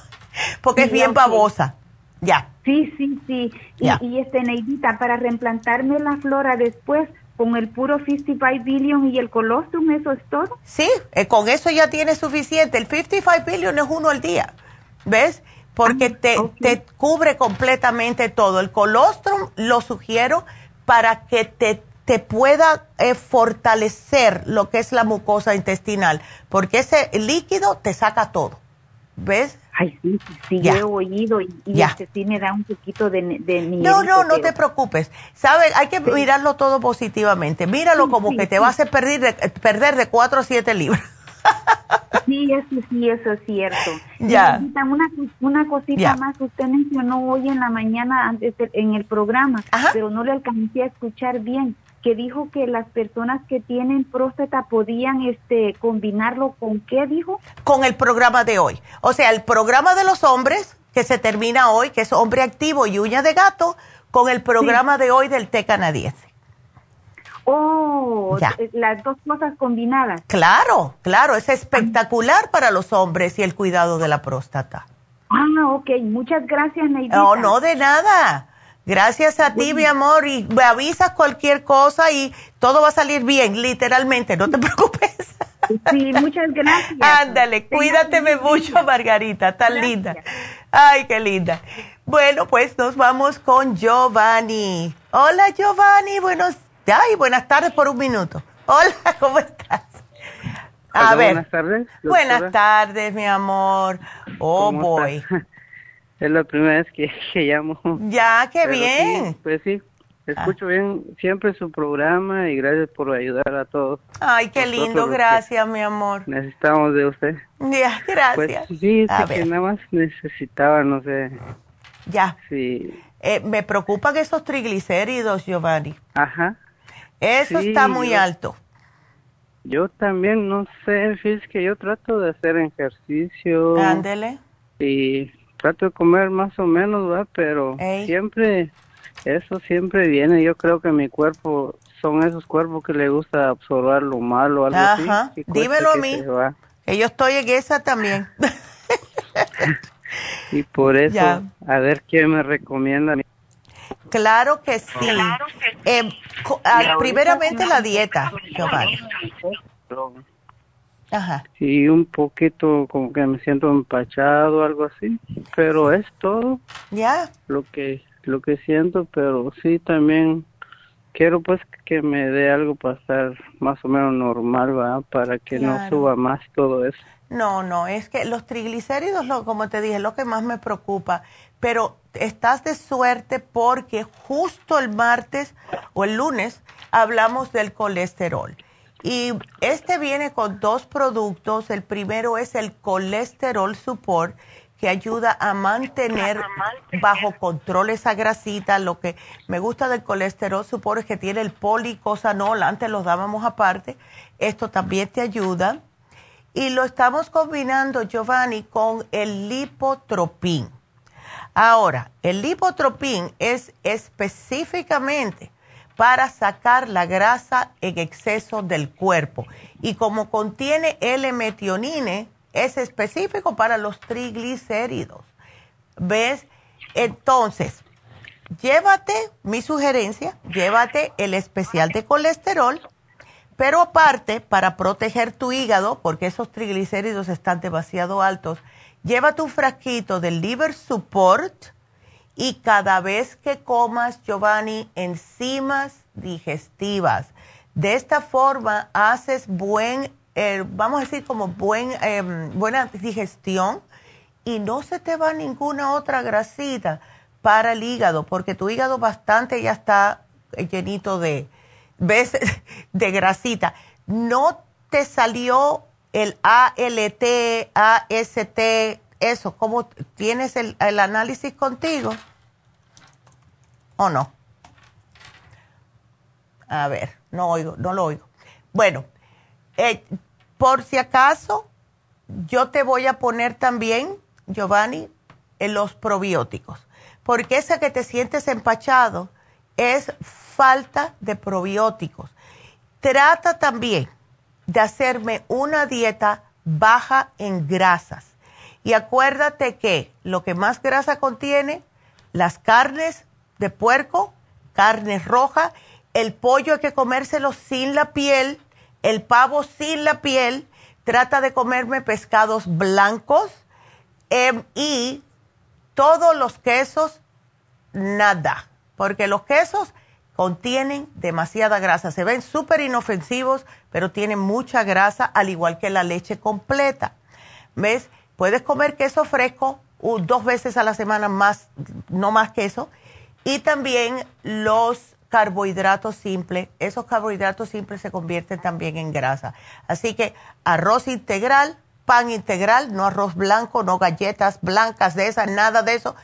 porque es bien babosa. Ya. Sí, sí, sí. Y, y, este, Neidita, para reimplantarme la flora después, con el puro 55 billion y el colostrum, ¿eso es todo? Sí, eh, con eso ya tienes suficiente. El 55 billion es uno al día, ¿ves? Porque ah, te, te cubre completamente todo. El colostrum lo sugiero para que te, te pueda eh, fortalecer lo que es la mucosa intestinal, porque ese líquido te saca todo, ¿ves? Ay, sí, sí, he oído y, este sí me da un poquito de, de No, no, no te preocupes. ¿Sabes? Hay que mirarlo todo positivamente. Míralo como que te vas a perder de, perder de 4 a 7 libras. sí, eso sí, eso es cierto. Ya. Una, una cosita más, usted mencionó hoy en la mañana antes en el programa, pero no le alcancé a escuchar bien que dijo que las personas que tienen próstata podían este combinarlo con qué dijo? Con el programa de hoy. O sea, el programa de los hombres que se termina hoy, que es hombre activo y uña de gato, con el programa de hoy del té canadiense. Oh, eh, las dos cosas combinadas. Claro, claro, es espectacular para los hombres y el cuidado de la próstata. Ah, ok, muchas gracias, Neidita. No, no, de nada. Gracias a ti, mi amor, y me avisas cualquier cosa y todo va a salir bien, literalmente, no te preocupes. Sí, muchas gracias. Ándale, cuídateme mucho, Margarita, tan linda. Ay, qué linda. Bueno, pues nos vamos con Giovanni. Hola, Giovanni, buenos, ay, buenas tardes por un minuto. Hola, ¿cómo estás? A ver. Buenas tardes. Buenas tardes, mi amor. Oh, boy. Es la primera vez que, llamo. Ya, qué bien. pues sí, escucho bien siempre su programa y gracias por ayudar a todos. Ay, qué lindo, gracias, mi amor. Necesitamos de usted. Ya, gracias. Pues sí, que nada más necesitaba, no sé. Ya. Sí. Eh, me preocupan esos triglicéridos, Giovanni. Ajá. Eso está muy alto. Yo también, no sé, es que yo trato de hacer ejercicio. Ándele. Y trato de comer más o menos, ¿va? Pero siempre, eso siempre viene. Yo creo que mi cuerpo son esos cuerpos que le gusta absorber lo malo, algo Ajá. Dímelo a mí. Que yo estoy en esa también. y por eso, a ver quién me recomienda. Claro que sí. Eh, primeramente la dieta, Giovanni. Ajá. Sí, un poquito como que me siento empachado, algo así, pero es todo. Ya. Lo que lo que siento, pero sí también quiero pues que me dé algo para estar más o menos normal, ¿va? Para que no suba más todo eso. No, no, es que los triglicéridos, lo, como te dije, es lo que más me preocupa. Pero estás de suerte porque justo el martes o el lunes hablamos del colesterol. Y este viene con dos productos. El primero es el colesterol support, que ayuda a mantener bajo control esa grasita. Lo que me gusta del colesterol support es que tiene el policosanol, antes los dábamos aparte. Esto también te ayuda. Y lo estamos combinando, Giovanni, con el lipotropín. Ahora, el lipotropín es específicamente para sacar la grasa en exceso del cuerpo. Y como contiene L-metionine, es específico para los triglicéridos. ¿Ves? Entonces, llévate mi sugerencia, llévate el especial de colesterol, pero aparte, para proteger tu hígado, porque esos triglicéridos están demasiado altos, llévate un frasquito del liver support y cada vez que comas, Giovanni, enzimas digestivas. De esta forma haces buen, eh, vamos a decir como buen, em, buena digestión y no se te va ninguna otra grasita para el hígado, porque tu hígado bastante ya está llenito de, ¿ves? de grasita. ¿No te salió el ALT, AST, eso, ¿cómo tienes el, análisis contigo? ¿O no? A ver, no oigo, no lo oigo. Bueno, eh, por si acaso, yo te voy a poner también, Giovanni, en los probióticos, porque esa que te sientes empachado es falta de probióticos. Trata también de hacerme una dieta baja en grasas y acuérdate que lo que más grasa contiene, las carnes de puerco, carne roja, el pollo hay que comérselo sin la piel, el pavo sin la piel, trata de comerme pescados blancos em, y todos los quesos, nada, porque los quesos contienen demasiada grasa, se ven súper inofensivos, pero tienen mucha grasa, al igual que la leche completa. ¿Ves? Puedes comer queso fresco dos veces a la semana más, no más queso. Y también los carbohidratos simples. Esos carbohidratos simples se convierten también en grasa. Así que arroz integral, pan integral, no arroz blanco, no galletas blancas de esas, nada de eso.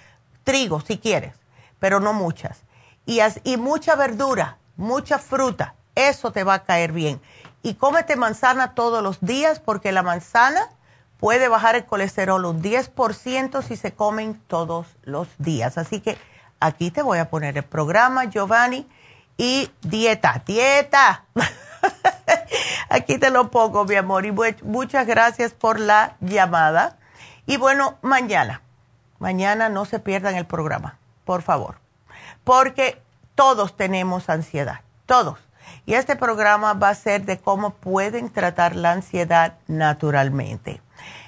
Trigo, si quieres, pero no muchas. Y, y mucha verdura. mucha fruta, eso te va a caer bien. Y cómete manzana todos los días porque la manzana puede bajar el colesterol un 10% si se comen todos los días. Así que aquí te voy a poner el programa, Giovanni, y dieta, dieta. aquí te lo pongo, mi amor. Y muchas gracias por la llamada. Y bueno, mañana, mañana no se pierdan el programa, por favor, porque todos tenemos ansiedad, todos. Y este programa va a ser de cómo pueden tratar la ansiedad naturalmente.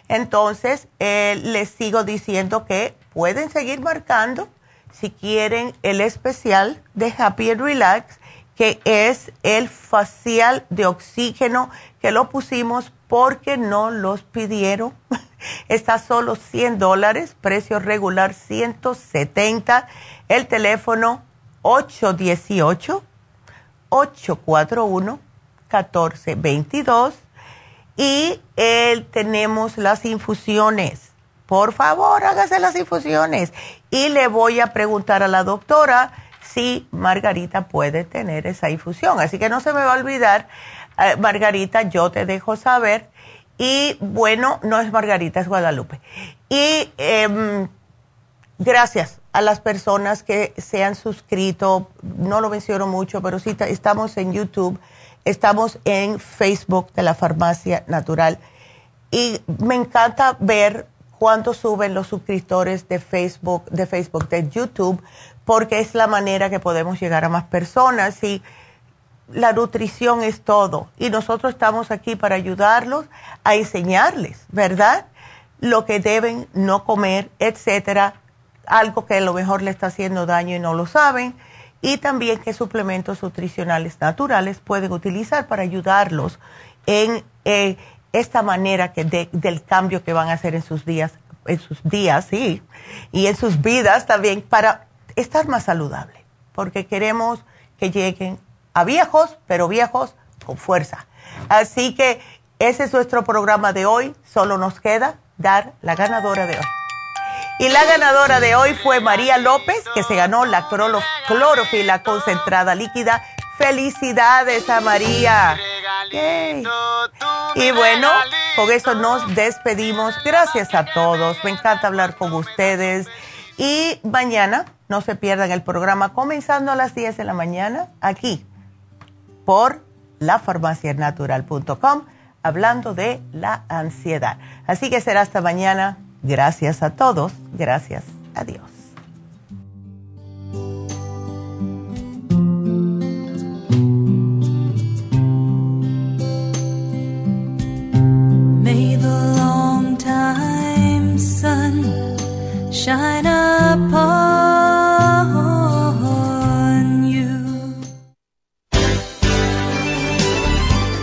Entonces, eh, les sigo diciendo que pueden seguir marcando si quieren el especial de Happy and Relax, que es el facial de oxígeno, que lo pusimos porque no los pidieron. Está solo 100 dólares, precio regular 170. El teléfono 818-841-1422 y él, tenemos las infusiones. Por favor, hágase las infusiones. Y le voy a preguntar a la doctora si Margarita puede tener esa infusión. Así que no se me va a olvidar, eh, Margarita, yo te dejo saber. Y bueno, no es Margarita, es Guadalupe. Y em, gracias a las personas que se han suscrito. No lo menciono mucho, pero sí estamos en YouTube Estamos en Facebook de la Farmacia Natural y me encanta ver cuánto suben los suscriptores de Facebook, de Facebook, de YouTube, porque es la manera que podemos llegar a más personas y la nutrición es todo. Y nosotros estamos aquí para ayudarlos a enseñarles, ¿verdad? Lo que deben no comer, etcétera. Algo que a lo mejor le está haciendo daño y no lo saben y también qué suplementos nutricionales naturales pueden utilizar para ayudarlos en eh, esta manera que del cambio que van a hacer en sus días, en sus días, sí, y en sus vidas también para estar más saludable, porque queremos que lleguen a viejos, pero viejos con fuerza. Así que ese es nuestro programa de hoy, solo nos queda dar la ganadora de hoy. Y la ganadora de hoy fue María López, que se ganó la clorofila concentrada líquida. Felicidades a María. Y bueno, con eso nos despedimos. Gracias a todos. Me encanta hablar con ustedes. Y mañana no se pierdan el programa comenzando a las 10 de la mañana aquí por lafarmacianatural.com hablando de la ansiedad. Así que será hasta mañana. Gracias a todos. Gracias. Shine upon